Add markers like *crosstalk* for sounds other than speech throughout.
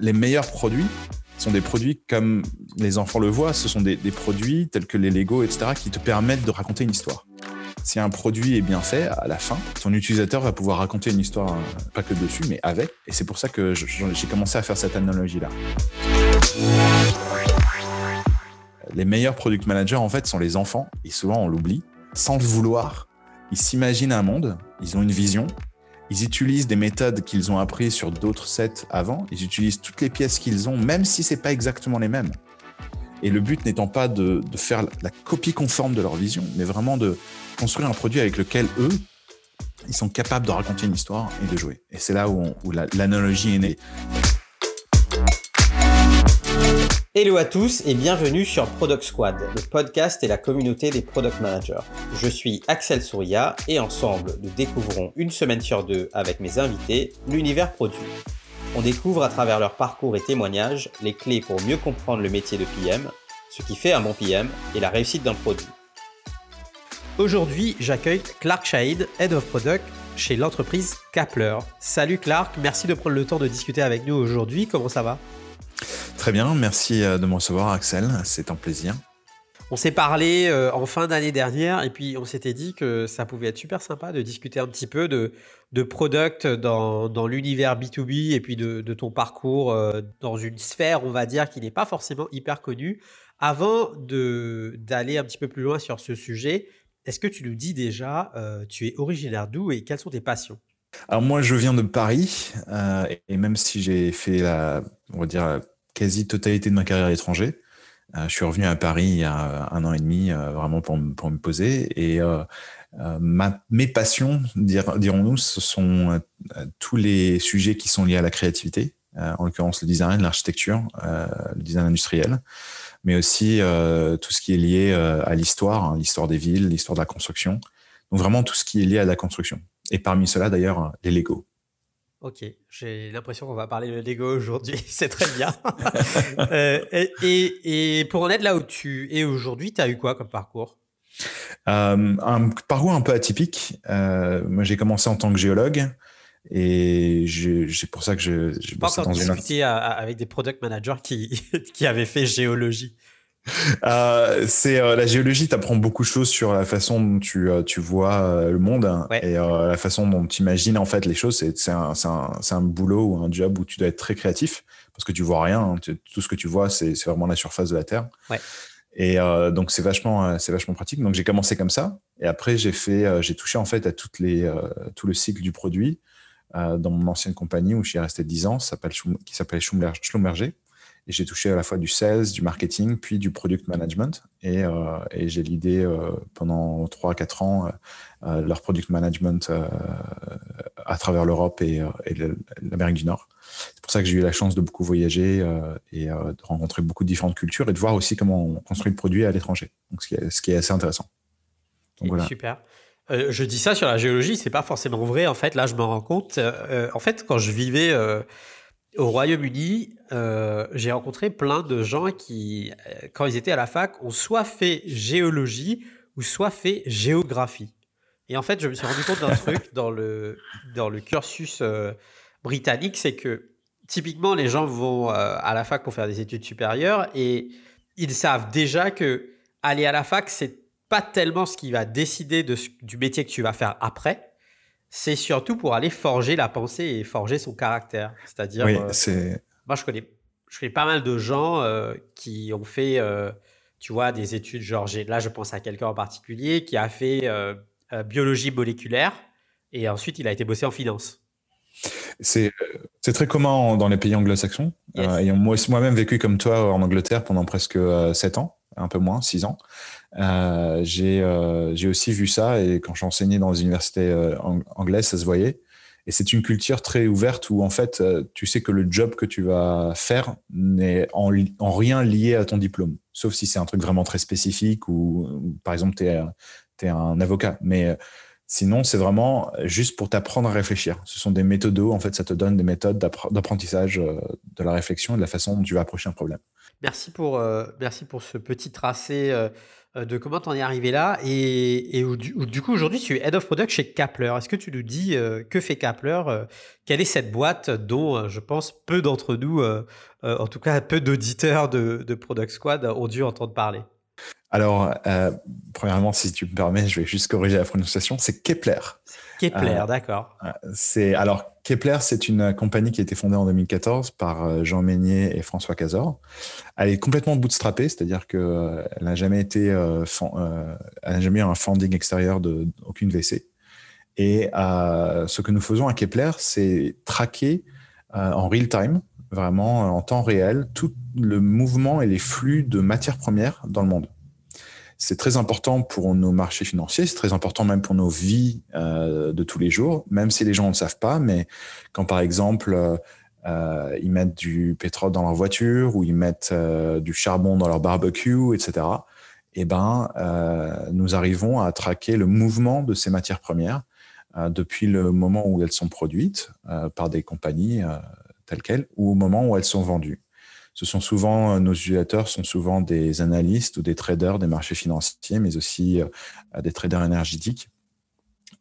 les meilleurs produits sont des produits comme les enfants le voient, ce sont des, produits tels que les Lego, etc., qui te permettent de raconter une histoire. Si un produit est bien fait, à la fin, ton utilisateur va pouvoir raconter une histoire, euh, pas que dessus, mais avec. Et c'est pour ça que j'ai commencé à faire cette analogie-là. Les meilleurs product managers, en fait, sont les enfants, et souvent on l'oublie. Sans le vouloir, ils s'imaginent un monde, ils ont une vision, ils utilisent des méthodes qu'ils ont apprises sur d'autres sets avant. Ils utilisent toutes les pièces qu'ils ont, même si c'est pas exactement les mêmes. Et le but n'étant pas de, faire la copie conforme de leur vision, mais vraiment de construire un produit avec lequel eux, ils sont capables de raconter une histoire et de jouer. Et c'est là où, où l'analogie est née. Hello à tous et bienvenue sur Product Squad, le podcast et la communauté des product managers. Je suis Axel Souria et ensemble, nous découvrons une semaine sur deux avec mes invités l'univers produit. On découvre à travers leur parcours et témoignages les clés pour mieux comprendre le métier de PM, ce qui fait un bon PM et la réussite d'un produit. Aujourd'hui, j'accueille Clark Shahid, Head of Product chez l'entreprise Kapler. Salut Clark, merci de prendre le temps de discuter avec nous aujourd'hui. Comment ça va? Très bien, merci euh, de me recevoir Axel, c'est un plaisir. On s'est parlé euh, en fin d'année dernière et puis on s'était dit que ça pouvait être super sympa de discuter un petit peu de, de product dans, dans l'univers B2B et puis de, de ton parcours euh, dans une sphère, on va dire, qui n'est pas forcément hyper connue. Avant d'aller un petit peu plus loin sur ce sujet, est-ce que tu nous dis déjà, tu es originaire d'où et quelles sont tes passions? Alors moi, je viens de Paris et même si j'ai fait la, on va dire, quasi-totalité de ma carrière à l'étranger. Euh, je suis revenu à Paris il y a un an et demi, euh, vraiment pour, me poser. Et euh, mes passions, dirons-nous, ce sont tous les sujets qui sont liés à la créativité, en l'occurrence le design, l'architecture, le design industriel, mais aussi tout ce qui est lié à l'histoire, hein, l'histoire des villes, l'histoire de la construction. Donc vraiment tout ce qui est lié à la construction. Et parmi cela, d'ailleurs, les Lego. Ok, j'ai l'impression qu'on va parler de Lego aujourd'hui, *laughs* c'est très bien. *laughs* Euh, et, pour en être là où tu es aujourd'hui, tu as eu quoi comme parcours? Euh, Un parcours un peu atypique. Euh, moi, j'ai commencé en tant que géologue. Et c'est pour ça que je. Je pas encore discuté avec des product managers qui, *laughs* qui avaient fait géologie. *laughs* Euh, c'est euh, la géologie t'apprend beaucoup de choses sur la façon dont tu, euh, tu vois le monde et la façon dont tu imagines en fait les choses. C'est un, un, un, boulot ou un job où tu dois être très créatif parce que tu vois rien. Hein. tout ce que tu vois, c'est vraiment la surface de la Terre. Ouais. Et donc c'est vachement, c'est vachement pratique. Donc j'ai commencé comme ça et après j'ai fait, j'ai touché en fait à toutes les, tout le cycle du produit dans mon ancienne compagnie où j'y ai resté 10 ans, qui s'appelle Schlumberger. J'ai touché à la fois du sales, du marketing, puis du product management. Et, euh, j'ai l'idée euh, pendant 3-4 ans euh, leur product management à travers l'Europe et, l'Amérique du Nord. C'est pour ça que j'ai eu la chance de beaucoup voyager et de rencontrer beaucoup de différentes cultures et de voir aussi comment on construit le produit à l'étranger. Donc, ce qui, est, assez intéressant. Super. je dis ça sur la géologie, c'est pas forcément vrai. En fait, là, je me rends compte. en fait, quand je vivais au Royaume-Uni, euh, j'ai rencontré plein de gens qui, euh, quand ils étaient à la fac, ont soit fait géologie ou soit fait géographie. Et en fait, je me suis rendu compte d'un *laughs* truc dans le, dans le cursus euh, britannique, c'est que typiquement, les gens vont à la fac pour faire des études supérieures et ils savent déjà que aller à la fac, c'est pas tellement ce qui va décider de, du métier que tu vas faire après, c'est surtout pour aller forger la pensée et forger son caractère. C'est-à-dire, oui, euh, moi je connais, je connais pas mal de gens euh, qui ont fait, euh, tu vois, des études. Genre, là, je pense à quelqu'un en particulier qui a fait biologie moléculaire et ensuite il a été bossé en finance. C'est, très commun dans les pays anglo-saxons. ayant moi-même vécu comme toi en Angleterre pendant presque 7 ans, un peu moins, 6 ans. Euh, euh, j'ai aussi vu ça et quand j'enseignais dans les universités euh, anglaises, ça se voyait. Et c'est une culture très ouverte où en fait, tu sais que le job que tu vas faire n'est en, en, rien lié à ton diplôme, sauf si c'est un truc vraiment très spécifique ou, par exemple, tu es, un avocat. Mais sinon, c'est vraiment juste pour t'apprendre à réfléchir. Ce sont des méthodes, en fait, ça te donne des méthodes d'apprentissage de la réflexion et de la façon dont tu vas approcher un problème. Merci pour, merci pour ce petit tracé de comment t'en es arrivé là et, du, coup aujourd'hui tu es head of product chez Kapler. Est-ce que tu nous dis que fait Kapler Quelle est cette boîte dont je pense peu d'entre nous, en tout cas peu d'auditeurs de, de, Product Squad ont dû entendre parler? Alors, premièrement, si tu me permets, je vais juste corriger la prononciation. C'est Kepler. Kepler, euh, d'accord. C'est alors Kepler, c'est une compagnie qui a été fondée en 2014 par euh, Jean Meignier et François Cazor. Elle est complètement bootstrappée, c'est-à-dire qu'elle euh, n'a jamais été, elle n'a jamais eu un funding extérieur de aucune VC. Et ce que nous faisons à Kepler, c'est traquer en real time, vraiment en temps réel, tout le mouvement et les flux de matières premières dans le monde. C'est très important pour nos marchés financiers, c'est très important même pour nos vies euh, de tous les jours, même si les gens ne le savent pas. Mais quand par exemple euh, ils mettent du pétrole dans leur voiture ou ils mettent euh, du charbon dans leur barbecue, etc. Eh ben, nous arrivons à traquer le mouvement de ces matières premières depuis le moment où elles sont produites par des compagnies telles quelles ou au moment où elles sont vendues ce sont souvent, euh, nos utilisateurs sont souvent des analystes ou des traders des marchés financiers, mais aussi euh, des traders énergétiques.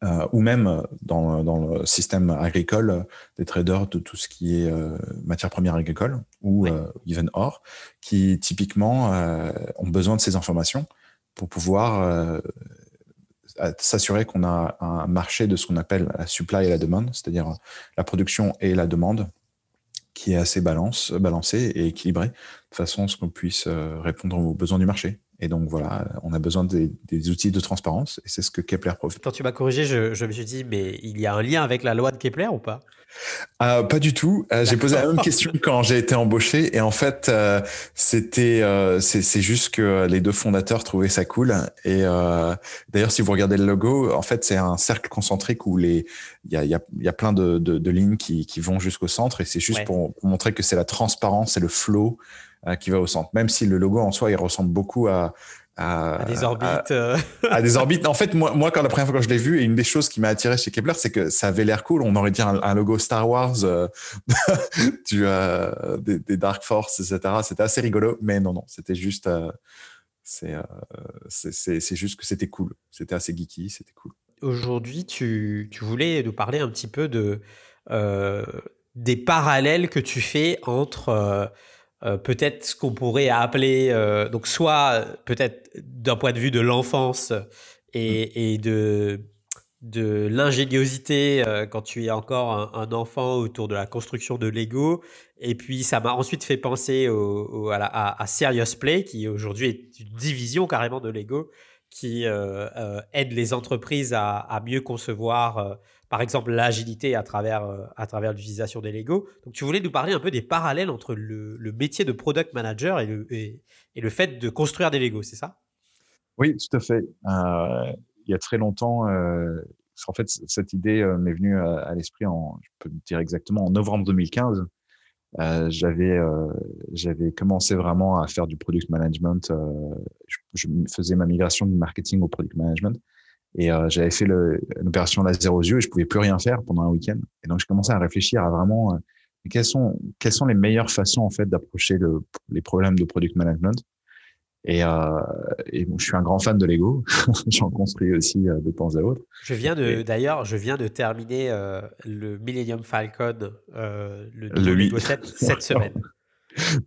Euh, ou même dans, le système agricole, des traders de tout ce qui est matières premières agricoles ou even or, qui typiquement ont besoin de ces informations pour pouvoir s'assurer qu'on a un marché de ce qu'on appelle la supply et la demande, c'est-à-dire la production et la demande, qui est assez balance, balancé et équilibré, de façon à ce qu'on puisse euh, répondre aux besoins du marché. Et donc voilà, on a besoin des, outils de transparence et c'est ce que Kepler profite. Quand tu m'as corrigé, je, me suis dit, mais il y a un lien avec la loi de Kepler ou pas? Euh, Pas du tout. Euh, j'ai posé la même question *laughs* quand j'ai été embauché et en fait, euh, c'était, c'est juste que les deux fondateurs trouvaient ça cool. Et d'ailleurs, si vous regardez le logo, en fait, c'est un cercle concentrique où les, il y a, y, a, y a, plein de, de, lignes qui, qui vont jusqu'au centre et c'est juste pour, pour, montrer que c'est la transparence et le flow euh, qui va au centre. Même si le logo en soi, il ressemble beaucoup à, à, des orbites. *laughs* À, des orbites. En fait, moi, moi, quand la première fois que je l'ai vu, et une des choses qui m'a attiré chez Kepler, c'est que ça avait l'air cool. On aurait dit un, logo Star Wars, euh, *laughs* du, euh, des, Dark Force, etc. C'était assez rigolo, mais non, non, c'était juste, euh, c'est, c'est juste que c'était cool. C'était assez geeky, c'était cool. Aujourd'hui, tu, tu, voulais nous parler un petit peu de des parallèles que tu fais entre euh, peut-être ce qu'on pourrait appeler, euh, donc soit peut-être d'un point de vue de l'enfance et, mm. de, de l'ingéniosité euh, quand tu es encore un, enfant autour de la construction de Lego. Et puis ça m'a ensuite fait penser à, Serious Play, qui aujourd'hui est une division carrément de Lego, qui aide les entreprises à, à mieux concevoir par exemple l'agilité à travers, euh, travers l'utilisation des Lego. Donc tu voulais nous parler un peu des parallèles entre le, métier de product manager et le, et, le fait de construire des Lego, c'est ça? Oui, tout à fait. Euh, il y a très longtemps, euh, en fait, cette idée m'est venue à, l'esprit, en, je peux dire exactement, en novembre 2015. j'avais j'avais commencé vraiment à faire du product management. Je, faisais ma migration du marketing au product management. Et euh, j'avais fait l'opération laser aux yeux et je pouvais plus rien faire pendant un week-end. Et donc, je commençais à réfléchir à vraiment euh, quelles sont quelles sont les meilleures façons en fait d'approcher le, les problèmes de product management. Et, euh, et je suis un grand fan de Lego. *laughs* J'en construis aussi euh, de temps à autre. Je viens de, d'ailleurs, je viens de terminer euh, le Millennium Falcon, euh, le, le Lego 7, *laughs* cette semaine.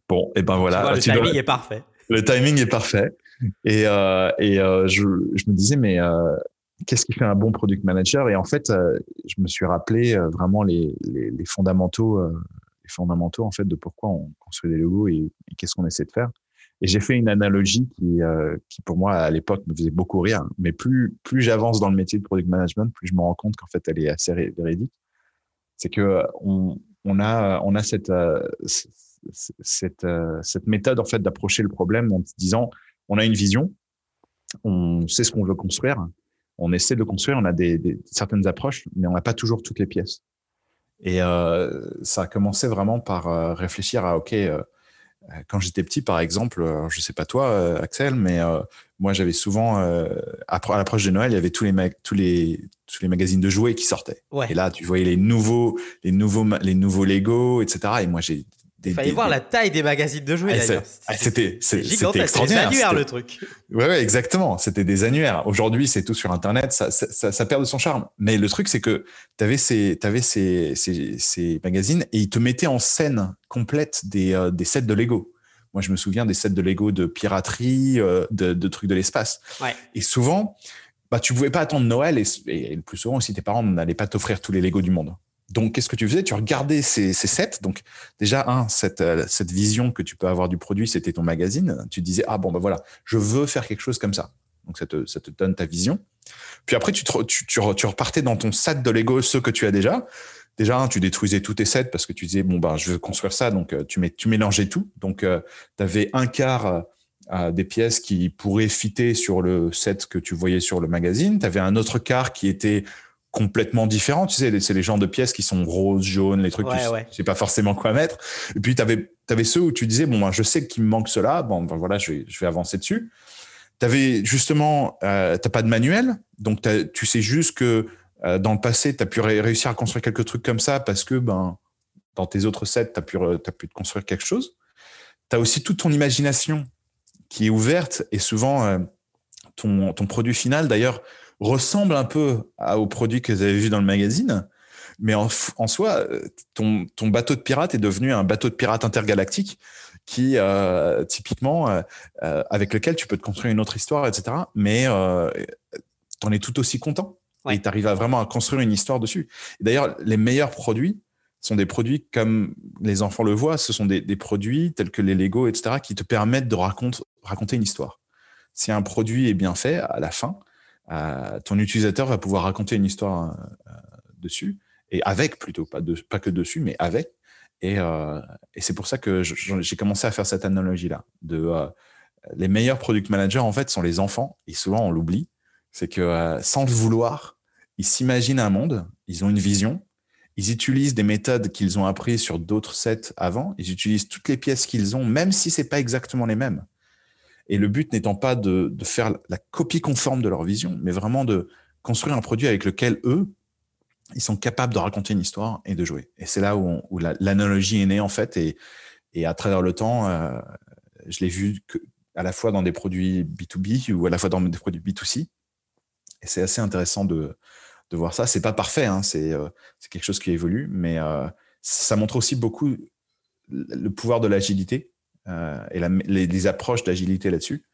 Bon, et ben voilà. le timing est parfait. Le timing est parfait. Et, euh, et euh, je, je, me disais, mais euh, qu'est-ce qui fait un bon product manager Et en fait, je me suis rappelé vraiment les, fondamentaux, les fondamentaux en fait de pourquoi on construit des logos et, qu'est-ce qu'on essaie de faire. Et j'ai fait une analogie qui, qui pour moi à l'époque me faisait beaucoup rire. Mais plus plus j'avance dans le métier de product management, plus je me rends compte qu'en fait elle est assez véridique. C'est que on, a on a cette cette, cette méthode en fait d'approcher le problème en disant on a une vision, on sait ce qu'on veut construire, on essaie de le construire, on a des, certaines approches, mais on n'a pas toujours toutes les pièces. Et euh, ça a commencé vraiment par euh, réfléchir à, OK, euh, quand j'étais petit, par exemple, je sais pas toi, Axel, mais moi, j'avais souvent, à l'approche de Noël, il y avait tous les, tous les, tous les magazines de jouets qui sortaient. Et là, tu voyais les nouveaux, les nouveaux, les nouveaux Lego, etc. Et moi, j'ai Il fallait voir la taille des magazines de jouets. Ah, c'était extraordinaire. Des annuaires le truc. Ouais, ouais exactement. C'était des annuaires. Aujourd'hui, c'est tout sur Internet. Ça, ça, ça, perd de son charme. Mais le truc, c'est que tu avais, ces, avais ces, ces, ces, magazines et ils te mettaient en scène complète des, euh, des sets de Lego. Moi, je me souviens des sets de Lego de piraterie, euh, de, de, trucs de l'espace. Ouais. Et souvent, bah, tu pouvais pas attendre Noël et, et le plus souvent aussi, tes parents n'allaient pas t'offrir tous les Lego du monde. Donc, qu'est-ce que tu faisais? Tu regardais ces, sets. Donc, déjà, un, cette, euh, cette vision que tu peux avoir du produit, c'était ton magazine. Tu disais, ah bon, ben voilà, je veux faire quelque chose comme ça. Donc, ça te, ça te donne ta vision. Puis après, tu, tu, repartais dans ton set de Lego, ceux que tu as déjà. Déjà, tu détruisais tous tes sets parce que tu disais, bon, ben, je veux construire ça. Donc, euh, tu, mets, tu mélangeais tout. Donc, euh, tu avais un quart des pièces qui pourraient fitter sur le set que tu voyais sur le magazine. Tu avais un autre quart qui était complètement différent. Tu sais, c'est les genres de pièces qui sont roses, jaunes, les trucs, tu, sais pas forcément quoi mettre. Et puis, tu avais, avais, ceux où tu disais, bon, je sais qu'il me manque cela, bon, ben voilà, je vais, je vais avancer dessus. Tu avais justement, euh, t'as pas de manuel, donc tu sais juste que euh, dans le passé, tu as pu réussir à construire quelques trucs comme ça parce que ben, dans tes autres sets, tu as pu, as pu construire quelque chose. Tu as aussi toute ton imagination qui est ouverte et souvent, euh, ton, ton produit final, d'ailleurs, ressemble un peu au produit que vous avez vu dans le magazine. Mais en, soi, ton, ton, bateau de pirate est devenu un bateau de pirate intergalactique qui, euh, typiquement, euh, euh, avec lequel tu peux te construire une autre histoire, etc. Mais tu en es tout aussi content. Et tu arrives à vraiment à construire une histoire dessus. D'ailleurs, les meilleurs produits sont des produits comme les enfants le voient, ce sont des, des produits tels que les Lego, etc., qui te permettent de raconter une histoire. Si un produit est bien fait, à la fin, euh, ton utilisateur va pouvoir raconter une histoire euh, dessus, et avec plutôt, pas, que dessus, mais avec. Et, euh, c'est pour ça que j'ai commencé à faire cette analogie-là. De les meilleurs product managers, en fait, sont les enfants, et souvent on l'oublie. C'est que sans le vouloir, ils s'imaginent un monde, ils ont une vision, ils utilisent des méthodes qu'ils ont apprises sur d'autres sets avant, ils utilisent toutes les pièces qu'ils ont, même si c'est pas exactement les mêmes. Et le but n'étant pas de, faire la copie conforme de leur vision, mais vraiment de construire un produit avec lequel eux, ils sont capables de raconter une histoire et de jouer. Et c'est là où, l'analogie est née en fait. Et, à travers le temps, euh, je l'ai vu à la fois dans des produits B2B ou à la fois dans des produits B2C. Et c'est assez intéressant de, de voir ça. C'est pas parfait, hein, euh, c'est quelque chose qui évolue, mais euh, ça montre aussi beaucoup le pouvoir de l'agilité euh, et les, approches d'agilité là-dessus.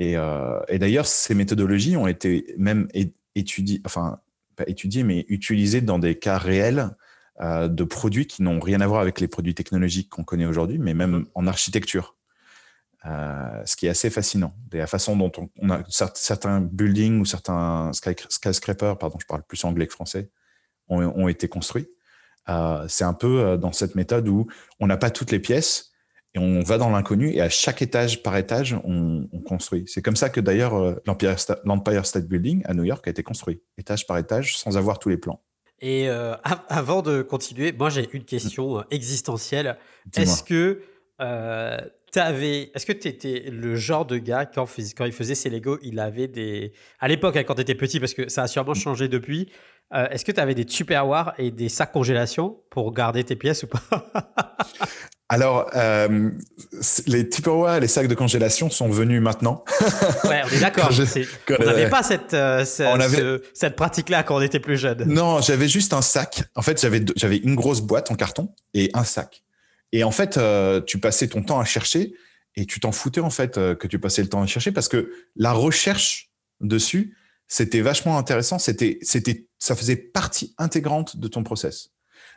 Euh, et, d'ailleurs, ces méthodologies ont été même étudiées, enfin, pas étudiées, mais utilisées dans des cas réels euh, de produits qui n'ont rien à voir avec les produits technologiques qu'on connaît aujourd'hui, mais même mm-hmm. en architecture. ce qui est assez fascinant. la façon dont on, a certains buildings ou certains skyscrapers, pardon, je parle plus anglais que français, ont, ont été construits. c'est un peu dans cette méthode où on n'a pas toutes les pièces, et on va dans l'inconnu et à chaque étage par étage, on, construit. C'est comme ça que d'ailleurs euh, l'Empire State Building à New York a été construit, étage par étage, sans avoir tous les plans. Et euh, avant de continuer, moi j'ai une question euh, existentielle. Est-ce que euh, avais, est-ce que tu étais le genre de gars quand, quand il faisait ses Lego, il avait des, à l'époque hein, quand tu étais petit, parce que ça a sûrement changé depuis. est-ce que tu avais des Tupperware et des sacs congélation pour garder tes pièces ou pas? *laughs* Alors, euh, les Tupperware, les sacs de congélation sont venus maintenant. *laughs* ouais, on est d'accord. on n'avait pas cette, euh, cette, pratique-là quand on était plus jeune. Non, j'avais juste un sac. En fait, j'avais, j'avais une grosse boîte en carton et un sac. Et en fait, euh, tu passais ton temps à chercher et tu t'en foutais en fait que tu passais le temps à chercher parce que la recherche dessus, c'était vachement intéressant. C'était, c'était, ça faisait partie intégrante de ton process.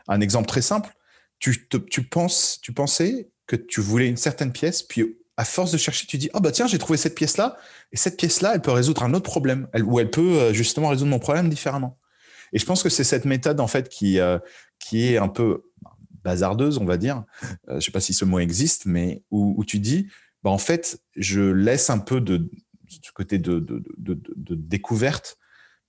Un exemple très simple tu, tu, penses, tu pensais que tu voulais une certaine pièce, puis à force de chercher, tu dis oh bah tiens j'ai trouvé cette pièce là et cette pièce là elle peut résoudre un autre problème ou elle peut euh, justement résoudre mon problème différemment. Et je pense que c'est cette méthode en fait qui euh, qui est un peu bazardeuse on va dire. Euh, je sais pas si ce mot existe mais où, tu dis bah en fait je laisse un peu de ce côté de, de découverte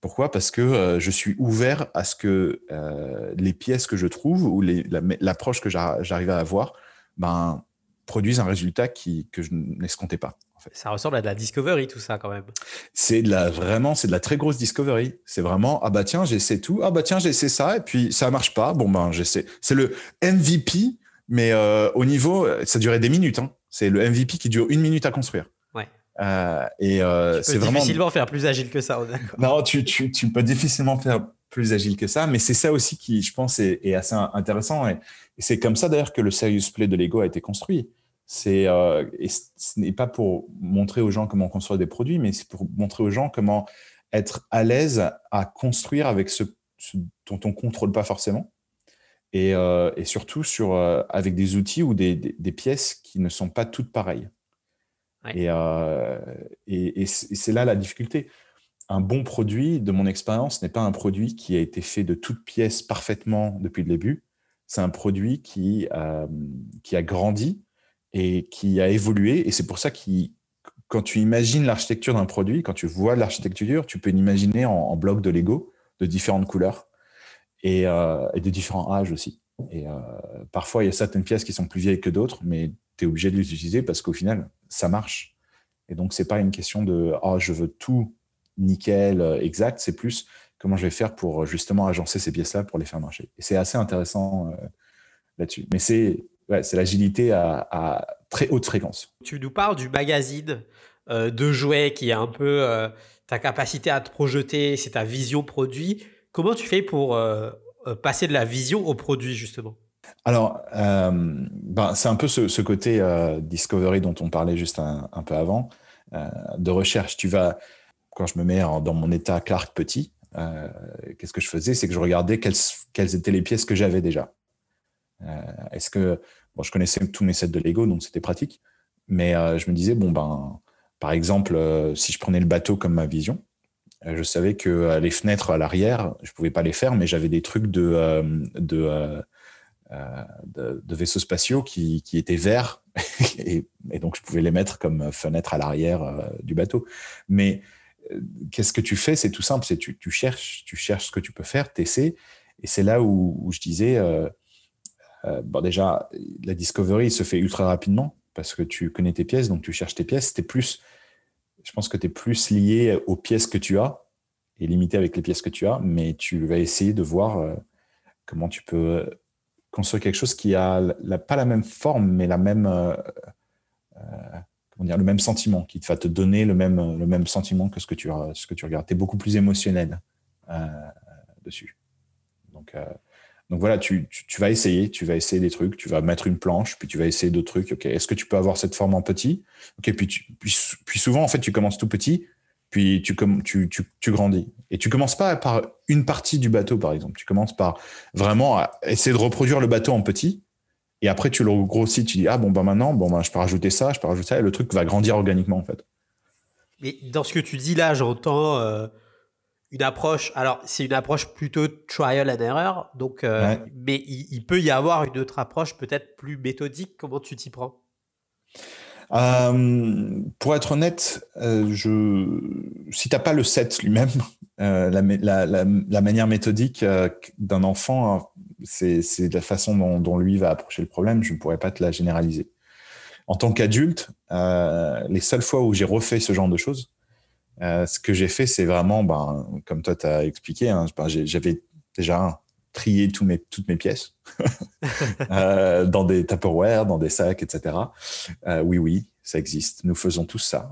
pourquoi? Parce que euh, je suis ouvert à ce que euh, les pièces que je trouve ou l'approche que j'arrive à avoir ben, produisent un résultat qui, que je n'escomptais pas. Ça ressemble à de la discovery, tout ça, quand même. C'est de la, vraiment, c'est de la très grosse discovery. C'est vraiment, ah bah tiens, j'essaie tout, ah bah tiens, j'essaie ça, et puis ça marche pas, bon ben j'essaie. C'est le MVP Mais au niveau, ça durait des minutes. Hein. C'est le MVP qui dure une minute à construire. Ouais. et c'est vraiment difficilement faire plus agile que ça. Non, tu, tu, tu, peux difficilement faire plus agile que ça, mais c'est ça aussi qui, je pense, est, assez intéressant. Et, c'est comme ça d'ailleurs que le Serious Play de Lego a été construit. C'est euh, ce n'est pas pour montrer aux gens comment construire des produits, mais c'est pour montrer aux gens comment être à l'aise à construire avec ce, dont on contrôle pas forcément, et, euh, et surtout sur euh, avec des outils ou des, des, pièces qui ne sont pas toutes pareilles. Et, et, c'est là la difficulté un bon produit, de mon expérience, n'est pas un produit qui a été fait de toutes pièces parfaitement depuis le début. C'est un produit qui, euh, qui a grandi et qui a évolué. Et c'est pour ça que quand tu imagines l'architecture d'un produit, quand tu vois l'architecture, tu peux l'imaginer en, blocs de Lego de différentes couleurs et, euh, de différents âges aussi. Et euh, parfois, il y a certaines pièces qui sont plus vieilles que d'autres, mais tu es obligé de les utiliser parce qu'au final, ça marche. Et donc, c'est pas une question de oh, je veux tout nickel, euh, exact. C'est plus comment je vais faire pour euh, justement agencer ces pièces-là pour les faire marcher. Et c'est assez intéressant euh, là-dessus. Mais c'est l'agilité à, très haute fréquence. Tu nous parles du magazine de jouets qui est un peu ta capacité à te projeter, c'est ta vision produit. Comment tu fais pour passer de la vision au produit justement? Alors, ben, c'est un peu ce, côté discovery dont on parlait juste un, peu avant, de recherche. Tu vas, quand je me mets dans mon état Clark petit, euh, qu'est-ce que je faisais? C'est que je regardais quelles, étaient les pièces que j'avais déjà. Euh, est-ce que bon, je connaissais tous mes sets de Lego, donc c'était pratique, mais euh, je me disais bon ben, par exemple, si je prenais le bateau comme ma vision, je savais que les fenêtres à l'arrière, je pouvais pas les faire, mais j'avais des trucs de, de, de, vaisseaux spatiaux qui, qui étaient verts, *laughs* et, donc je pouvais les mettre comme fenêtre à l'arrière du bateau. Mais qu'est-ce que tu fais? C'est tout simple, c'est tu, cherches, tu cherches ce que tu peux faire, tu essaies. Et c'est là où, je disais, euh, euh, bon déjà, la discovery se fait ultra rapidement parce que tu connais tes pièces, donc tu cherches tes pièces. Es plus, je pense que tu es plus lié aux pièces que tu as et limité avec les pièces que tu as, mais tu vas essayer de voir euh, comment tu peux construire quelque chose qui a pas la même forme, mais la même dire, le même sentiment, qui va te donner le même, le même sentiment que ce que tu, ce que tu regardes. Tu es beaucoup plus émotionnel euh, dessus. Donc, euh, donc voilà, tu, tu, vas essayer, tu vas essayer des trucs, tu vas mettre une planche, puis tu vas essayer d'autres trucs. Est-ce que tu peux avoir cette forme en petit? Ok, puis, puis, souvent en fait, tu commences tout petit, puis tu, tu, tu, tu grandis. Et tu commences pas par une partie du bateau, par exemple. Tu commences par vraiment essayer de reproduire le bateau en petit, et après, tu le grossis, tu dis, ah bon, bah maintenant, bon, bah, je peux rajouter ça, je peux rajouter ça, et le truc va grandir organiquement, en fait. Mais dans ce que tu dis là, j'entends euh, une approche. Alors, c'est une approche plutôt trial and error, donc, euh, mais il, peut y avoir une autre approche peut-être plus méthodique. Comment tu t'y prends? Euh, Pour être honnête, je... si tu n'as pas le set lui-même, *laughs* la, la, manière méthodique d'un enfant c'est la façon dont, lui va approcher le problème. Je ne pourrais pas te la généraliser. En tant qu'adulte, euh, les seules fois où j'ai refait ce genre de choses, euh, ce que j'ai fait, c'est vraiment, ben, comme toi, tu as expliqué, hein, j'avais déjà mes, toutes mes pièces *laughs* euh, dans des Tupperware, dans des sacs, etc. oui, oui, ça existe. Nous faisons tous ça.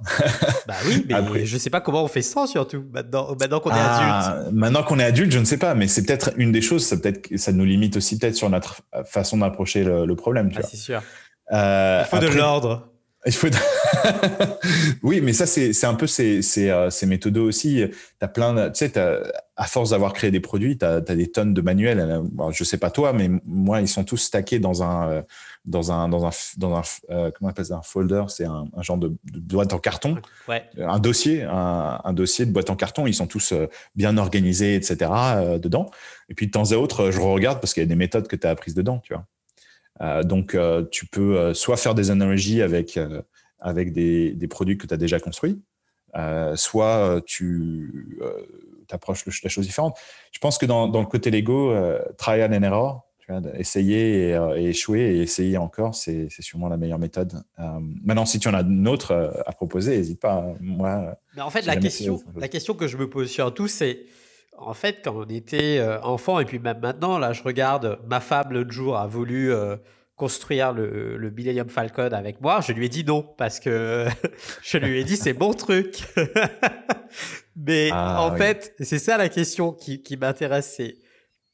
bah oui, mais Après, je ne sais pas comment on fait ça surtout maintenant, maintenant qu'on est ah, adulte. Maintenant qu'on est adulte, je ne sais pas, mais c'est peut-être une des choses. Ça peut-être, ça nous limite aussi peut-être sur notre façon d'approcher le, problème. Ah, c'est sûr. Euh, il faut de l'ordre. Il faut. *laughs* oui, mais ça c'est un peu ces, ces, euh, ces méthodes aussi. As plein, tu sais, à force d'avoir créé des produits, tu as, des tonnes de manuels. Je je sais pas toi, mais moi ils sont tous stackés dans un dans un, dans un, dans un euh, comment on appelle ça, un folder, c'est un, un, genre de, boîte en carton, un dossier, un, un, dossier de boîte en carton. Ils sont tous euh, bien organisés, etc. Euh, dedans. Et puis de temps à autre, je regarde parce qu'il y a des méthodes que tu as apprises dedans, tu vois. Euh, donc tu peux soit faire des analogies avec avec des, des produits que tu as déjà construits, soit tu t'approches la chose différente. Je pense que dans, dans le côté Lego, trial and error, essayer euh, et, échouer et essayer encore, c'est sûrement la meilleure méthode. Euh, maintenant, si tu en as une autre euh, à proposer, n'hésite pas. Moi, Mais en fait, la question, la question que je me pose surtout, c'est en fait, quand on était enfant, et puis même maintenant, là, je regarde ma femme l'autre jour a voulu construire le, le Millennium Falcon avec moi, je lui ai dit non parce que *laughs* je lui ai dit c'est mon truc. *laughs* Mais ah, en fait, c'est ça la question qui, qui m'intéresse, c'est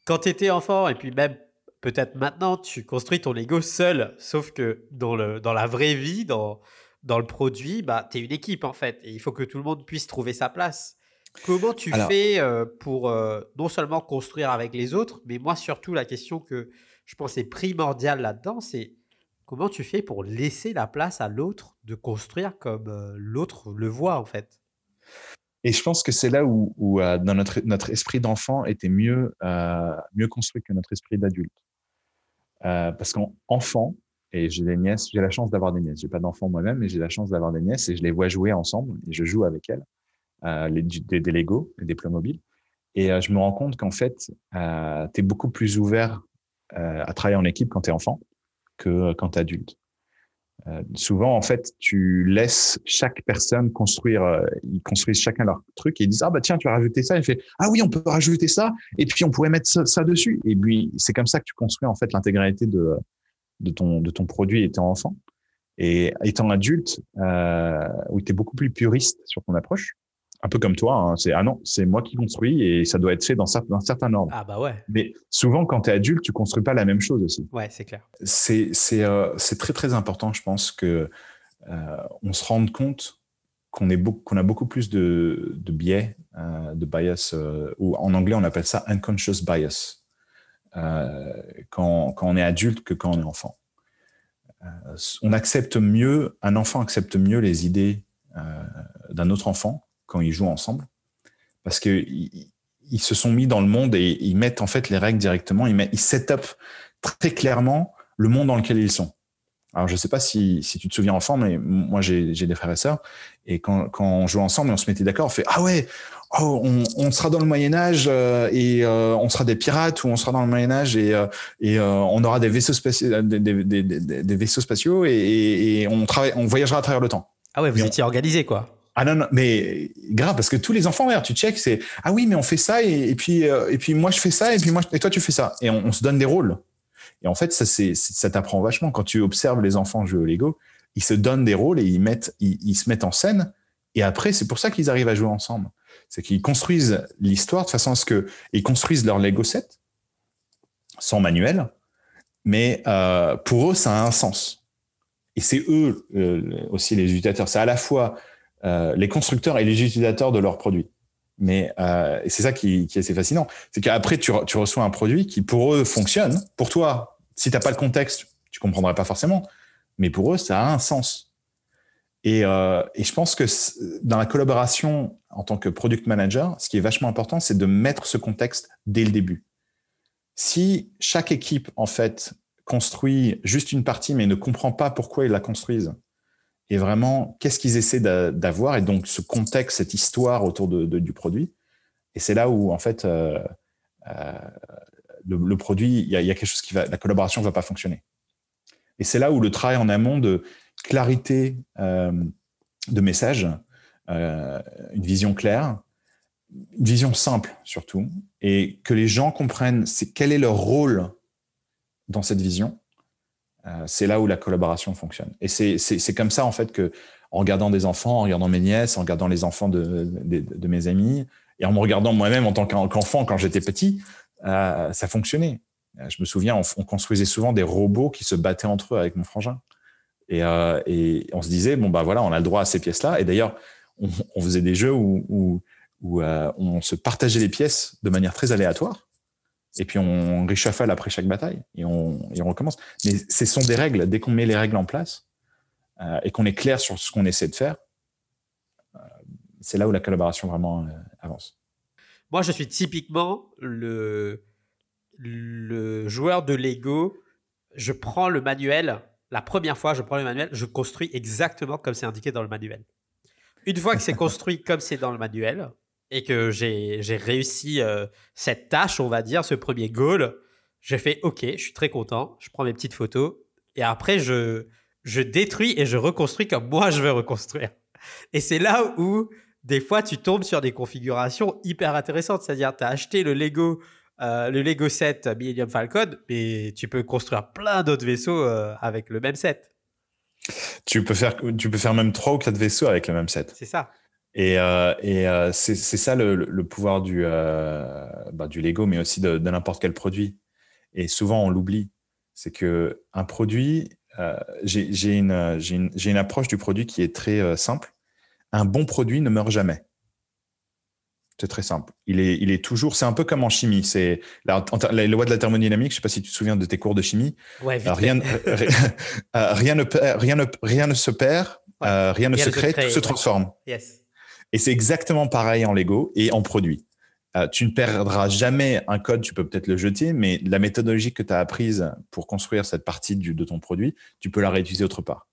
quand tu étais enfant et puis même peut-être maintenant, tu construis ton Lego seul, sauf que dans, le, dans la vraie vie, dans, dans le produit, bah, tu es une équipe en fait, et il faut que tout le monde puisse trouver sa place. Comment tu fais euh, pour euh, non seulement construire avec les autres, mais moi surtout la question que je pense est primordiale là-dedans, c'est comment tu fais pour laisser la place à l'autre de construire comme euh, l'autre le voit en fait? Et je pense que c'est là où, dans notre, notre esprit d'enfant était mieux, mieux construit que notre esprit d'adulte. parce qu'enfant, et j'ai des nièces, j'ai la chance d'avoir des nièces. J'ai pas d'enfants moi-même, mais j'ai la chance d'avoir des nièces et je les vois jouer ensemble et je joue avec elles, les, des, des, Lego, des Playmobil. Et euh, je me rends compte qu'en fait, euh, tu es beaucoup plus ouvert euh, à travailler en équipe quand tu es enfant que euh, quand tu es adulte. Euh, souvent, en fait, tu laisses chaque personne construire, ils construisent chacun leur truc et ils disent, ah bah tiens, tu as rajouté ça. Et fait, ah oui, on peut rajouter ça. Et puis, on pourrait mettre ça, ça dessus. Et puis, c'est comme ça que tu construis, en fait, l'intégralité de, de ton, de ton produit étant enfant. Et étant adulte, euh, où tu es beaucoup plus puriste sur ton approche, un peu comme toi, hein, c'est ah non, c'est moi qui construis et ça doit être fait dans, dans un certain ordre. Ah bah ouais. Mais souvent, quand tu es adulte, tu construis pas la même chose aussi. Ouais, c'est clair. C'est c'est euh, très très important, je pense que euh, on se rende compte qu'on est beaucoup qu'on a beaucoup plus de, de biais, euh, de bias, euh, ou en anglais on appelle ça unconscious bias. Euh, quand, quand, on est adulte que quand on est enfant. Euh, on accepte mieux, un enfant accepte mieux les idées euh, d'un autre enfant quand ils jouent ensemble, parce qu'ils ils se sont mis dans le monde et ils mettent en fait les règles directement, ils, ils set up très clairement le monde dans lequel ils sont. Alors, je sais pas si, si tu te souviens enfant, mais moi, j'ai des frères et sœurs. Et quand, quand on jouait ensemble, on se mettait d'accord, on fait Ah ouais, oh, on, on, sera dans le Moyen Âge euh, et euh, on sera des pirates ou on sera dans le Moyen Âge et, euh, et on aura des vaisseaux spatiaux, des, des, des, des, vaisseaux spatiaux et, et on voyagera à travers le temps. Ah ouais, vous étiez organisé quoi. Ah non, non, mais grave, parce que tous les enfants, tu check, c'est ah oui, mais on fait ça et, puis et puis moi je fais ça et puis moi et toi tu fais ça et on, se donne des rôles. Et en fait, ça c'est ça t'apprend vachement quand tu observes les enfants jouer au Lego, ils se donnent des rôles et ils mettent ils, se mettent en scène et après c'est pour ça qu'ils arrivent à jouer ensemble c'est qu'ils construisent l'histoire de façon à ce que ils construisent leur Lego set sans manuel, mais euh, pour eux ça a un sens. Et c'est eux euh, aussi les utilisateurs. C'est à la fois euh, les constructeurs et les utilisateurs de leurs produits. Mais euh, c'est ça qui, qui, est assez fascinant, c'est qu'après tu, tu, reçois un produit qui pour eux fonctionne. Pour toi, si t'as pas le contexte, tu comprendrais pas forcément. Mais pour eux, ça a un sens. Et, euh, et, je pense que dans la collaboration en tant que product manager, ce qui est vachement important, c'est de mettre ce contexte dès le début. Si chaque équipe, en fait, construit juste une partie, mais ne comprend pas pourquoi ils la construisent, et vraiment qu'est-ce qu'ils essaient d'avoir, et donc ce contexte, cette histoire autour du produit, et c'est là où, en fait, euh, euh, le, produit, il y, a, quelque chose qui va, la collaboration ne va pas fonctionner. Et c'est là où le travail en amont de clarité euh, de message, une vision claire, une vision simple surtout, et que les gens comprennent c'est quel est leur rôle dans cette vision. Euh, c'est là où la collaboration fonctionne. Et c'est comme ça en fait que, en regardant des enfants, en regardant mes nièces, en regardant les enfants de, de, mes amis, et en me regardant moi-même en tant qu'enfant quand j'étais petit, euh, ça fonctionnait. Je me souviens, on, on, construisait souvent des robots qui se battaient entre eux avec mon frangin. Et, euh, et, on se disait, bon, bah voilà, on a le droit à ces pièces-là. Et d'ailleurs, on, faisait des jeux où, où, on se partageait les pièces de manière très aléatoire. Et puis on reshuffle après chaque bataille et on, et on recommence. Mais ce sont des règles. Dès qu'on met les règles en place euh, et qu'on est clair sur ce qu'on essaie de faire, euh, c'est là où la collaboration vraiment euh, avance. Moi, je suis typiquement le, le joueur de Lego. Je prends le manuel la première fois, je prends le manuel, je construis exactement comme c'est indiqué dans le manuel. Une fois que c'est *laughs* construit comme c'est dans le manuel et que j'ai réussi euh, cette tâche, on va dire, ce premier goal, je fais OK, je suis très content, je prends mes petites photos et après je, je détruis et je reconstruis comme moi je veux reconstruire. Et c'est là où des fois tu tombes sur des configurations hyper intéressantes, c'est-à-dire tu as acheté le Lego le Lego set Millennium Falcon, mais tu peux construire plein d'autres vaisseaux avec le même set. Tu peux faire, tu peux faire même trois ou quatre vaisseaux avec le même set. C'est ça. Et, et c'est ça le, pouvoir du, bah, du Lego, mais aussi de, de n'importe quel produit. Et souvent on l'oublie. C'est que un produit, j'ai une, une, une, approche du produit qui est très simple. Un bon produit ne meurt jamais. C'est très simple. Il est, il est toujours. C'est un peu comme en chimie. C'est la, la, loi de la thermodynamique. Je ne sais pas si tu te souviens de tes cours de chimie. rien, *laughs* rien, ne, rien, ne, rien ne se perd, rien ne se crée, tout se transforme. Et c'est exactement pareil en Lego et en produit. Euh, tu ne perdras jamais un code, tu peux peut-être le jeter, mais la méthodologie que tu as apprise pour construire cette partie de ton produit, tu peux la réutiliser autre part.